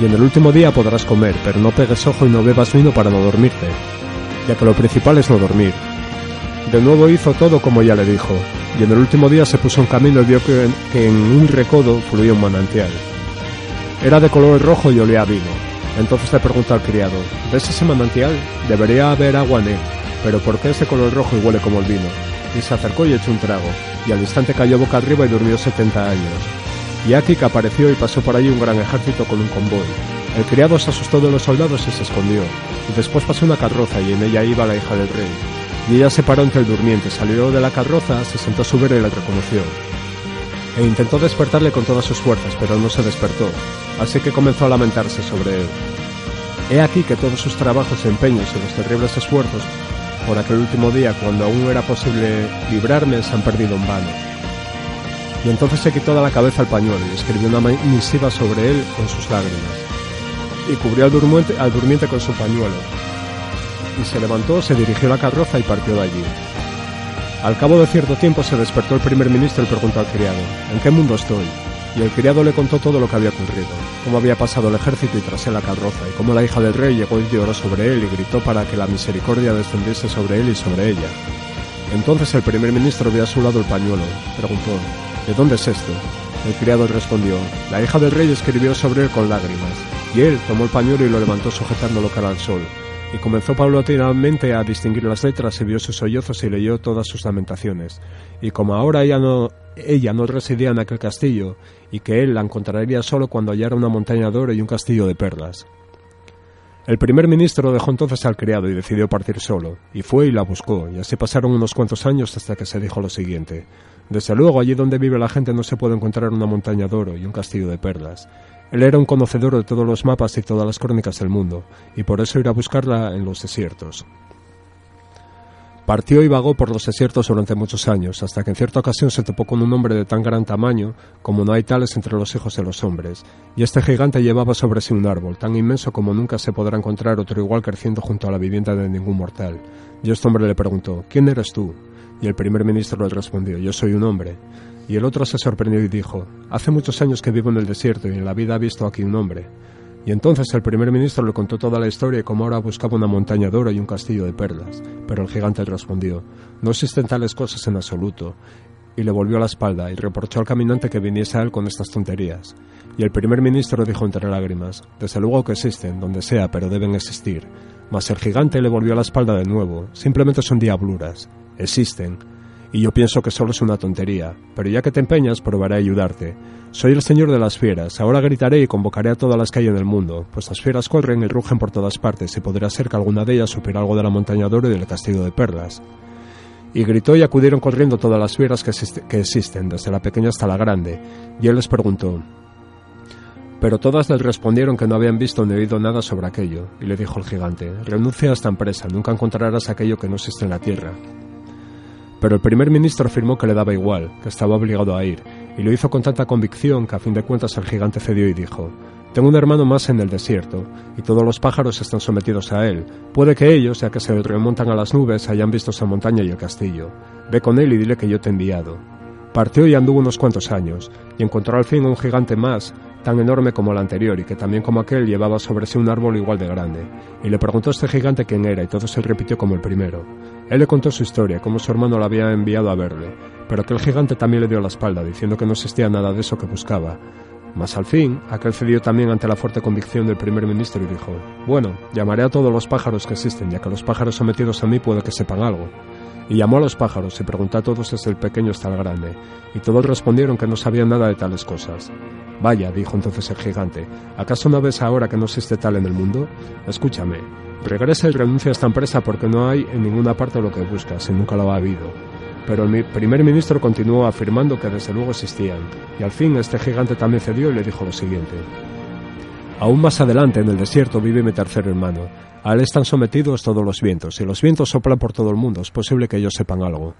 Y en el último día podrás comer, pero no pegues ojo y no bebas vino para no dormirte, ya que lo principal es no dormir. De nuevo hizo todo como ya le dijo, y en el último día se puso en camino y vio que, en un recodo fluía un manantial. Era de color rojo y olía vino. Entonces le preguntó al criado, ¿ves ese manantial? Debería haber agua en él, pero ¿por qué es de color rojo y huele como el vino? Y se acercó y echó un trago, y al instante cayó boca arriba y durmió 70 años. Y que apareció y pasó por allí un gran ejército con un convoy. El criado se asustó de los soldados y se escondió, después pasó una carroza y en ella iba la hija del rey. Y ella se paró entre el durmiente, salió de la carroza, se sentó a su y la reconoció. E intentó despertarle con todas sus fuerzas, pero no se despertó, así que comenzó a lamentarse sobre él. He aquí que todos sus trabajos, empeños y los terribles esfuerzos por aquel último día, cuando aún era posible librarme, se han perdido en vano. Y entonces se quitó de la cabeza el pañuelo y escribió una misiva sobre él con sus lágrimas. Y cubrió al durmiente, al durmiente con su pañuelo. Y se levantó, se dirigió a la carroza y partió de allí. Al cabo de cierto tiempo se despertó el primer ministro y preguntó al criado, ¿en qué mundo estoy? Y el criado le contó todo lo que había ocurrido, cómo había pasado el ejército y tras él la carroza, y cómo la hija del rey llegó y lloró sobre él y gritó para que la misericordia descendiese sobre él y sobre ella. Entonces el primer ministro vio a su lado el pañuelo. Preguntó, ¿de dónde es esto? El criado respondió, la hija del rey escribió sobre él con lágrimas, y él tomó el pañuelo y lo levantó sujetándolo cara al sol y comenzó paulatinamente a distinguir las letras y vio sus sollozos y leyó todas sus lamentaciones. Y como ahora ella no, ella no residía en aquel castillo, y que él la encontraría solo cuando hallara una montaña de oro y un castillo de perlas. El primer ministro dejó entonces al criado y decidió partir solo, y fue y la buscó, y así pasaron unos cuantos años hasta que se dijo lo siguiente. Desde luego, allí donde vive la gente no se puede encontrar una montaña de oro y un castillo de perlas. Él era un conocedor de todos los mapas y todas las crónicas del mundo, y por eso irá a buscarla en los desiertos. Partió y vagó por los desiertos durante muchos años, hasta que en cierta ocasión se topó con un hombre de tan gran tamaño como no hay tales entre los hijos de los hombres, y este gigante llevaba sobre sí un árbol, tan inmenso como nunca se podrá encontrar otro igual creciendo junto a la vivienda de ningún mortal. Y este hombre le preguntó, ¿quién eres tú? Y el primer ministro le respondió, yo soy un hombre. Y el otro se sorprendió y dijo, Hace muchos años que vivo en el desierto y en la vida he visto aquí un hombre. Y entonces el primer ministro le contó toda la historia y cómo ahora buscaba una montaña de oro y un castillo de perlas. Pero el gigante respondió, No existen tales cosas en absoluto. Y le volvió la espalda y reprochó al caminante que viniese a él con estas tonterías. Y el primer ministro dijo entre lágrimas, Desde luego que existen, donde sea, pero deben existir. Mas el gigante le volvió la espalda de nuevo, simplemente son diabluras. Existen, y yo pienso que solo es una tontería, pero ya que te empeñas, probaré a ayudarte. Soy el señor de las fieras, ahora gritaré y convocaré a todas las que hay en el mundo, pues las fieras corren y rugen por todas partes, y podría ser que alguna de ellas supiera algo de la montaña y del castillo de perlas. Y gritó y acudieron corriendo todas las fieras que, que existen, desde la pequeña hasta la grande, y él les preguntó. Pero todas le respondieron que no habían visto ni oído nada sobre aquello, y le dijo el gigante, renuncia a esta empresa, nunca encontrarás aquello que no existe en la tierra. Pero el primer ministro afirmó que le daba igual, que estaba obligado a ir, y lo hizo con tanta convicción que a fin de cuentas el gigante cedió y dijo, Tengo un hermano más en el desierto, y todos los pájaros están sometidos a él. Puede que ellos, ya que se remontan a las nubes, hayan visto esa montaña y el castillo. Ve con él y dile que yo te he enviado. Partió y anduvo unos cuantos años, y encontró al fin un gigante más, tan enorme como el anterior, y que también como aquel llevaba sobre sí un árbol igual de grande. Y le preguntó a este gigante quién era, y todo se repitió como el primero. Él le contó su historia, cómo su hermano lo había enviado a verle, pero aquel gigante también le dio la espalda, diciendo que no existía nada de eso que buscaba. Mas al fin, aquel cedió también ante la fuerte convicción del primer ministro y dijo, Bueno, llamaré a todos los pájaros que existen, ya que los pájaros sometidos a mí puede que sepan algo. Y llamó a los pájaros y preguntó a todos desde el pequeño hasta el grande, y todos respondieron que no sabían nada de tales cosas. Vaya, dijo entonces el gigante, ¿acaso no ves ahora que no existe tal en el mundo? Escúchame, regresa y renuncia a esta empresa porque no hay en ninguna parte lo que buscas y nunca lo ha habido. Pero el primer ministro continuó afirmando que desde luego existían, y al fin este gigante también cedió y le dijo lo siguiente. Aún más adelante, en el desierto, vive mi tercer hermano. A él están sometidos todos los vientos, y los vientos soplan por todo el mundo. Es posible que ellos sepan algo.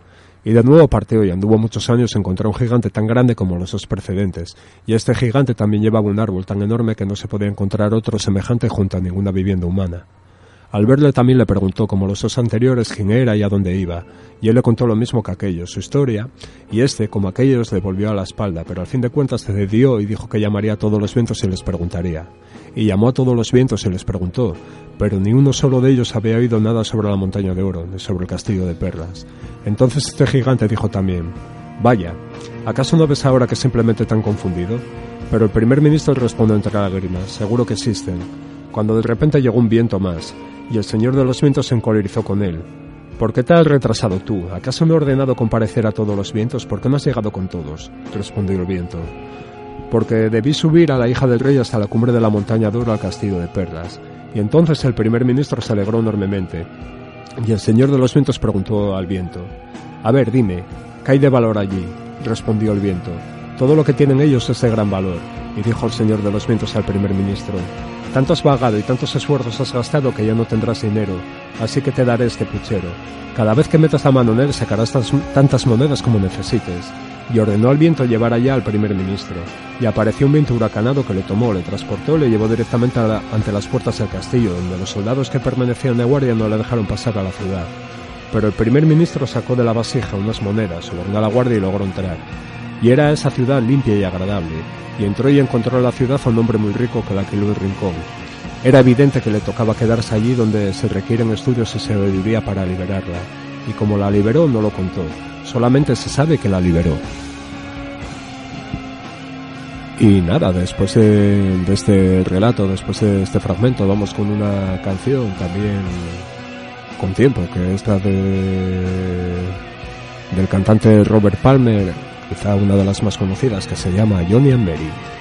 Y de nuevo partió y anduvo muchos años encontró un gigante tan grande como los dos precedentes, y este gigante también llevaba un árbol tan enorme que no se podía encontrar otro semejante junto a ninguna vivienda humana. Al verle también le preguntó, como los dos anteriores, quién era y a dónde iba, y él le contó lo mismo que aquellos, su historia, y este, como aquellos, le volvió a la espalda, pero al fin de cuentas cedió y dijo que llamaría a todos los vientos y les preguntaría. Y llamó a todos los vientos y les preguntó, pero ni uno solo de ellos había oído nada sobre la montaña de oro, ni sobre el castillo de perlas. Entonces este gigante dijo también, Vaya, ¿acaso no ves ahora que simplemente tan confundido? Pero el primer ministro respondió entre lágrimas, seguro que existen, cuando de repente llegó un viento más, y el señor de los vientos se encolerizó con él. ¿Por qué te has retrasado tú? ¿Acaso me he ordenado comparecer a todos los vientos? ¿Por qué no has llegado con todos? respondió el viento. Porque debí subir a la hija del rey hasta la cumbre de la montaña dura al castillo de perlas. Y entonces el primer ministro se alegró enormemente. Y el señor de los vientos preguntó al viento, A ver, dime, ¿qué hay de valor allí? respondió el viento. Todo lo que tienen ellos es de gran valor. Y dijo el señor de los vientos al primer ministro, tanto has vagado y tantos esfuerzos has gastado que ya no tendrás dinero, así que te daré este puchero. Cada vez que metas la mano en él sacarás tantas monedas como necesites. Y ordenó al viento llevar allá al primer ministro. Y apareció un viento huracanado que le tomó, le transportó le llevó directamente ante las puertas del castillo, donde los soldados que permanecían de guardia no le dejaron pasar a la ciudad. Pero el primer ministro sacó de la vasija unas monedas, ordenó a la guardia y logró entrar. Y era esa ciudad limpia y agradable, y entró y encontró en la ciudad a un hombre muy rico que la alquiló el rincón. Era evidente que le tocaba quedarse allí donde se requieren estudios y se viviría para liberarla, y como la liberó no lo contó, solamente se sabe que la liberó. Y nada, después de, de, este relato, después de este fragmento, vamos con una canción también con tiempo, que es la de, del cantante Robert Palmer, quizá una de las más conocidas, que se llama Johnny and Mary.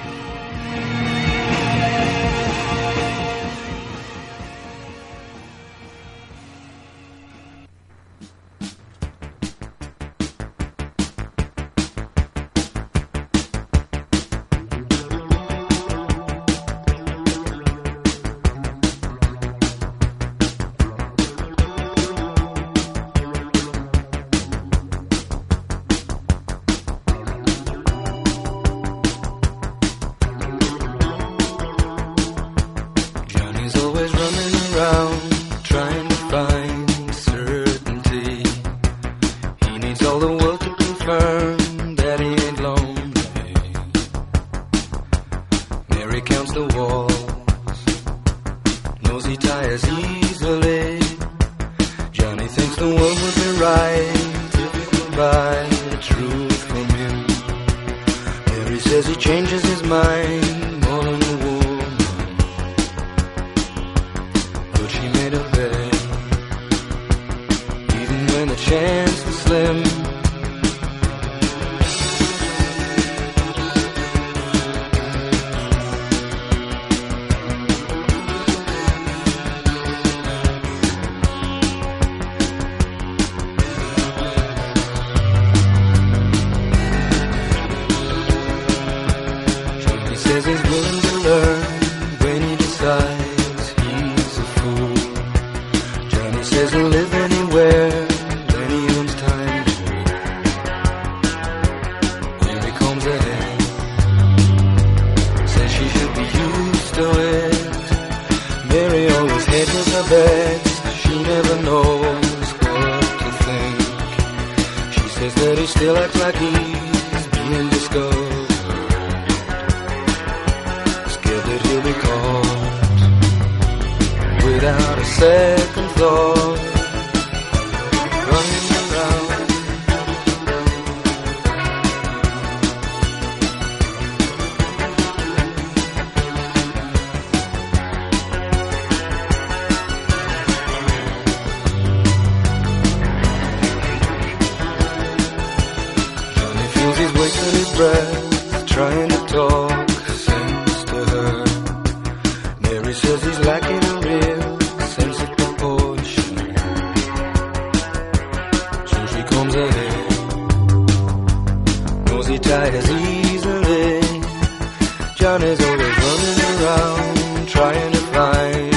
He tires easily. John is always running around trying to find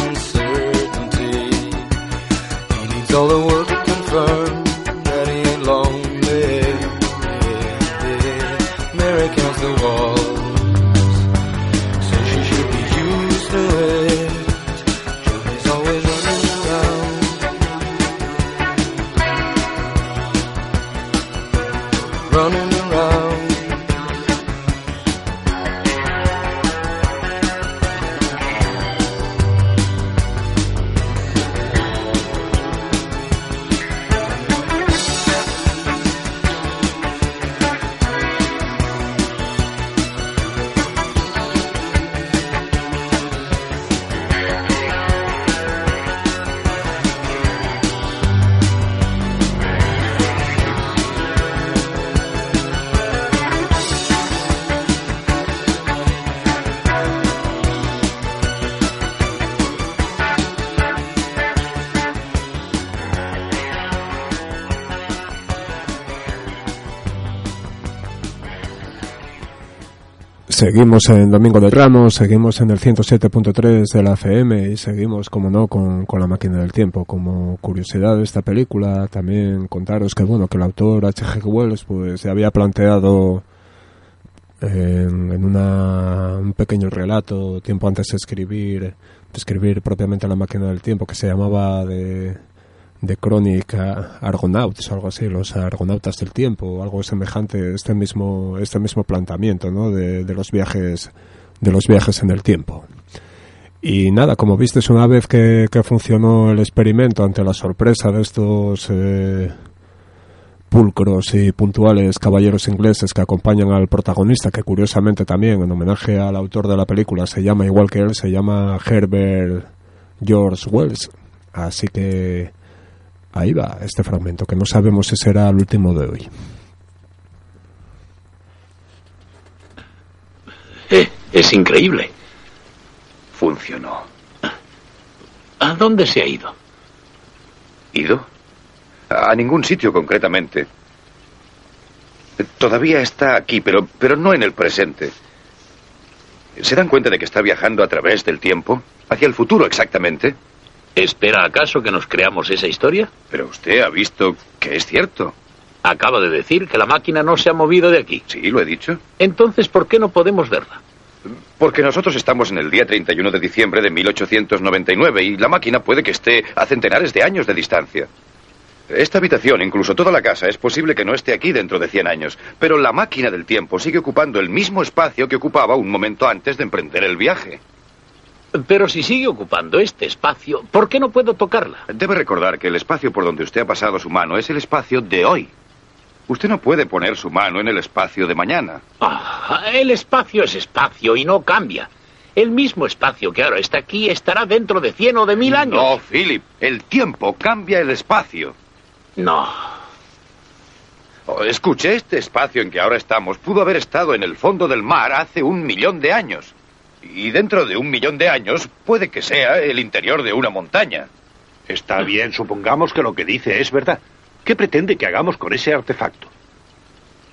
Seguimos en Domingo de Ramos, seguimos en el 107.3 de la FM y seguimos, como no, con, con La Máquina del Tiempo. Como curiosidad de esta película, también contaros que, bueno, que el autor H.G. Wells pues se había planteado en, en una, un pequeño relato tiempo antes de escribir, de escribir propiamente La Máquina del Tiempo, que se llamaba de, de Crónica Argonauts, algo así, los Argonautas del Tiempo, algo semejante, este mismo, este mismo planteamiento, ¿no? De, de los viajes, de los viajes en el tiempo. Y nada, como viste, una vez que, que funcionó el experimento ante la sorpresa de estos eh, pulcros y puntuales caballeros ingleses que acompañan al protagonista, que curiosamente también, en homenaje al autor de la película, se llama igual que él, se llama Herbert George Wells. Así que ahí va este fragmento, que no sabemos si será el último de hoy. Eh, es increíble. Funcionó. ¿A dónde se ha ido? ¿Ido? A ningún sitio concretamente. Todavía está aquí, pero, pero no en el presente. ¿Se dan cuenta de que está viajando a través del tiempo? Hacia el futuro, exactamente. ¿Espera acaso que nos creamos esa historia? Pero usted ha visto que es cierto. Acaba de decir que la máquina no se ha movido de aquí. Sí, lo he dicho. Entonces, ¿por qué no podemos verla? Porque nosotros estamos en el día 31 de diciembre de 1899 y la máquina puede que esté a centenares de años de distancia. Esta habitación, incluso toda la casa, es posible que no esté aquí dentro de 100 años, pero la máquina del tiempo sigue ocupando el mismo espacio que ocupaba un momento antes de emprender el viaje. Pero si sigue ocupando este espacio, ¿por qué no puedo tocarla? Debe recordar que el espacio por donde usted ha pasado su mano es el espacio de hoy. Usted no puede poner su mano en el espacio de mañana. Ah, el espacio es espacio y no cambia. El mismo espacio que ahora está aquí estará dentro de 100 o de mil años. No, Philip, el tiempo cambia el espacio. No. Oh, escuche, este espacio en que ahora estamos pudo haber estado en el fondo del mar hace un millón de años. Y dentro de un millón de años puede que sea el interior de una montaña. Está bien, supongamos que lo que dice es verdad. ¿Qué pretende que hagamos con ese artefacto?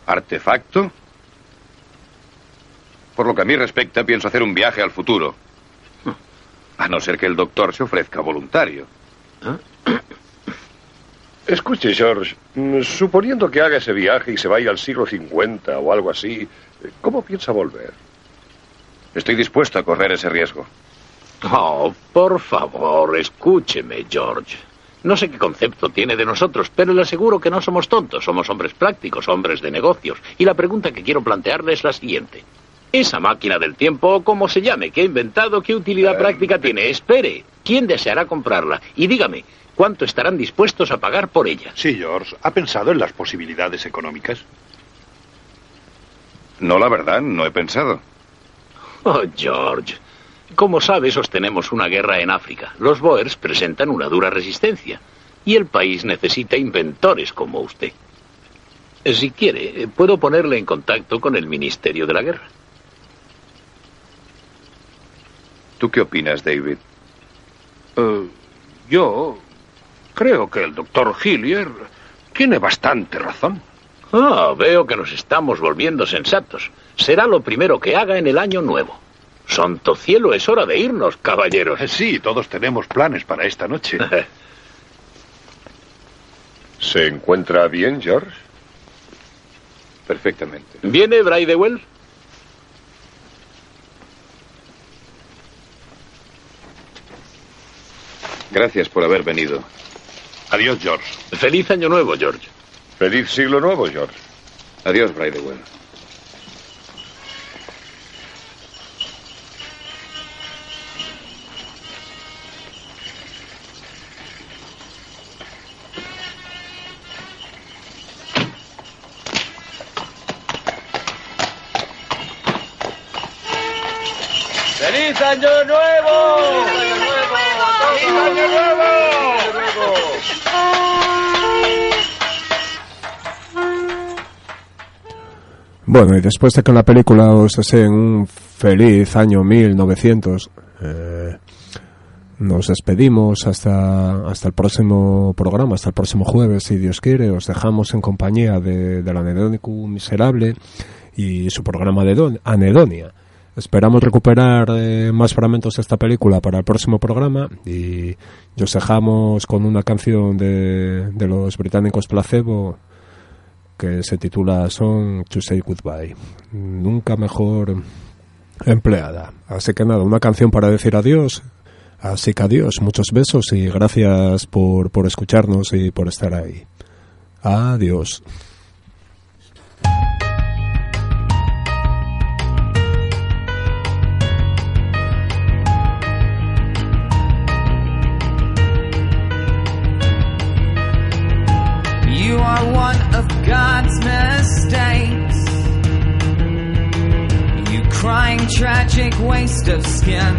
¿Artefacto? Por lo que a mí respecta, pienso hacer un viaje al futuro. A no ser que el doctor se ofrezca voluntario. Escuche, George, suponiendo que haga ese viaje y se vaya al siglo 50 o algo así, ¿cómo piensa volver? Estoy dispuesto a correr ese riesgo. Oh, por favor, escúcheme, George. No sé qué concepto tiene de nosotros, pero le aseguro que no somos tontos, somos hombres prácticos, hombres de negocios. Y la pregunta que quiero plantearle es la siguiente. Esa máquina del tiempo, o como se llame, que he inventado, ¿qué utilidad práctica tiene? Espere, ¿quién deseará comprarla? Y dígame, ¿cuánto estarán dispuestos a pagar por ella? Sí, George. ¿Ha pensado en las posibilidades económicas? No, la verdad, no he pensado. Oh, George. Como sabe, sostenemos una guerra en África. Los Boers presentan una dura resistencia. Y el país necesita inventores como usted. Si quiere, puedo ponerle en contacto con el Ministerio de la Guerra. ¿Tú qué opinas, David? Eh, yo creo que el doctor Hillier tiene bastante razón. Ah, veo que nos estamos volviendo sensatos. Será lo primero que haga en el año nuevo. Santo cielo, es hora de irnos, caballeros. Sí, todos tenemos planes para esta noche. ¿Se encuentra bien, George? Perfectamente. ¿Viene Bridewell? Gracias por haber venido. Adiós, George. Feliz año nuevo, George. Feliz siglo nuevo, George. Adiós, Bridewell. ¡Feliz año nuevo! ¡Feliz año nuevo! Bueno, y después de que en la película os deseen un feliz año 1900, eh, nos despedimos hasta, hasta el próximo programa, hasta el próximo jueves, si Dios quiere. Os dejamos en compañía de, del Anedónico Miserable y su programa de Don- Anedonia. Esperamos recuperar eh, más fragmentos de esta película para el próximo programa y os dejamos con una canción de, de los británicos Placebo que se titula Song to Say Goodbye. Nunca mejor empleada. Así que nada, una canción para decir adiós. Así que adiós, muchos besos y gracias por, por escucharnos y por estar ahí. Adiós. God's mistakes. You crying tragic waste of skin.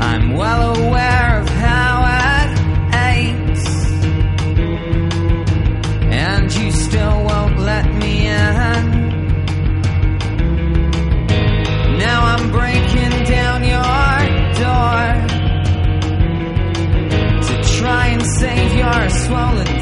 I'm well aware of how it aches. And you still won't let me in. Now I'm breaking down your door to try and save your swollen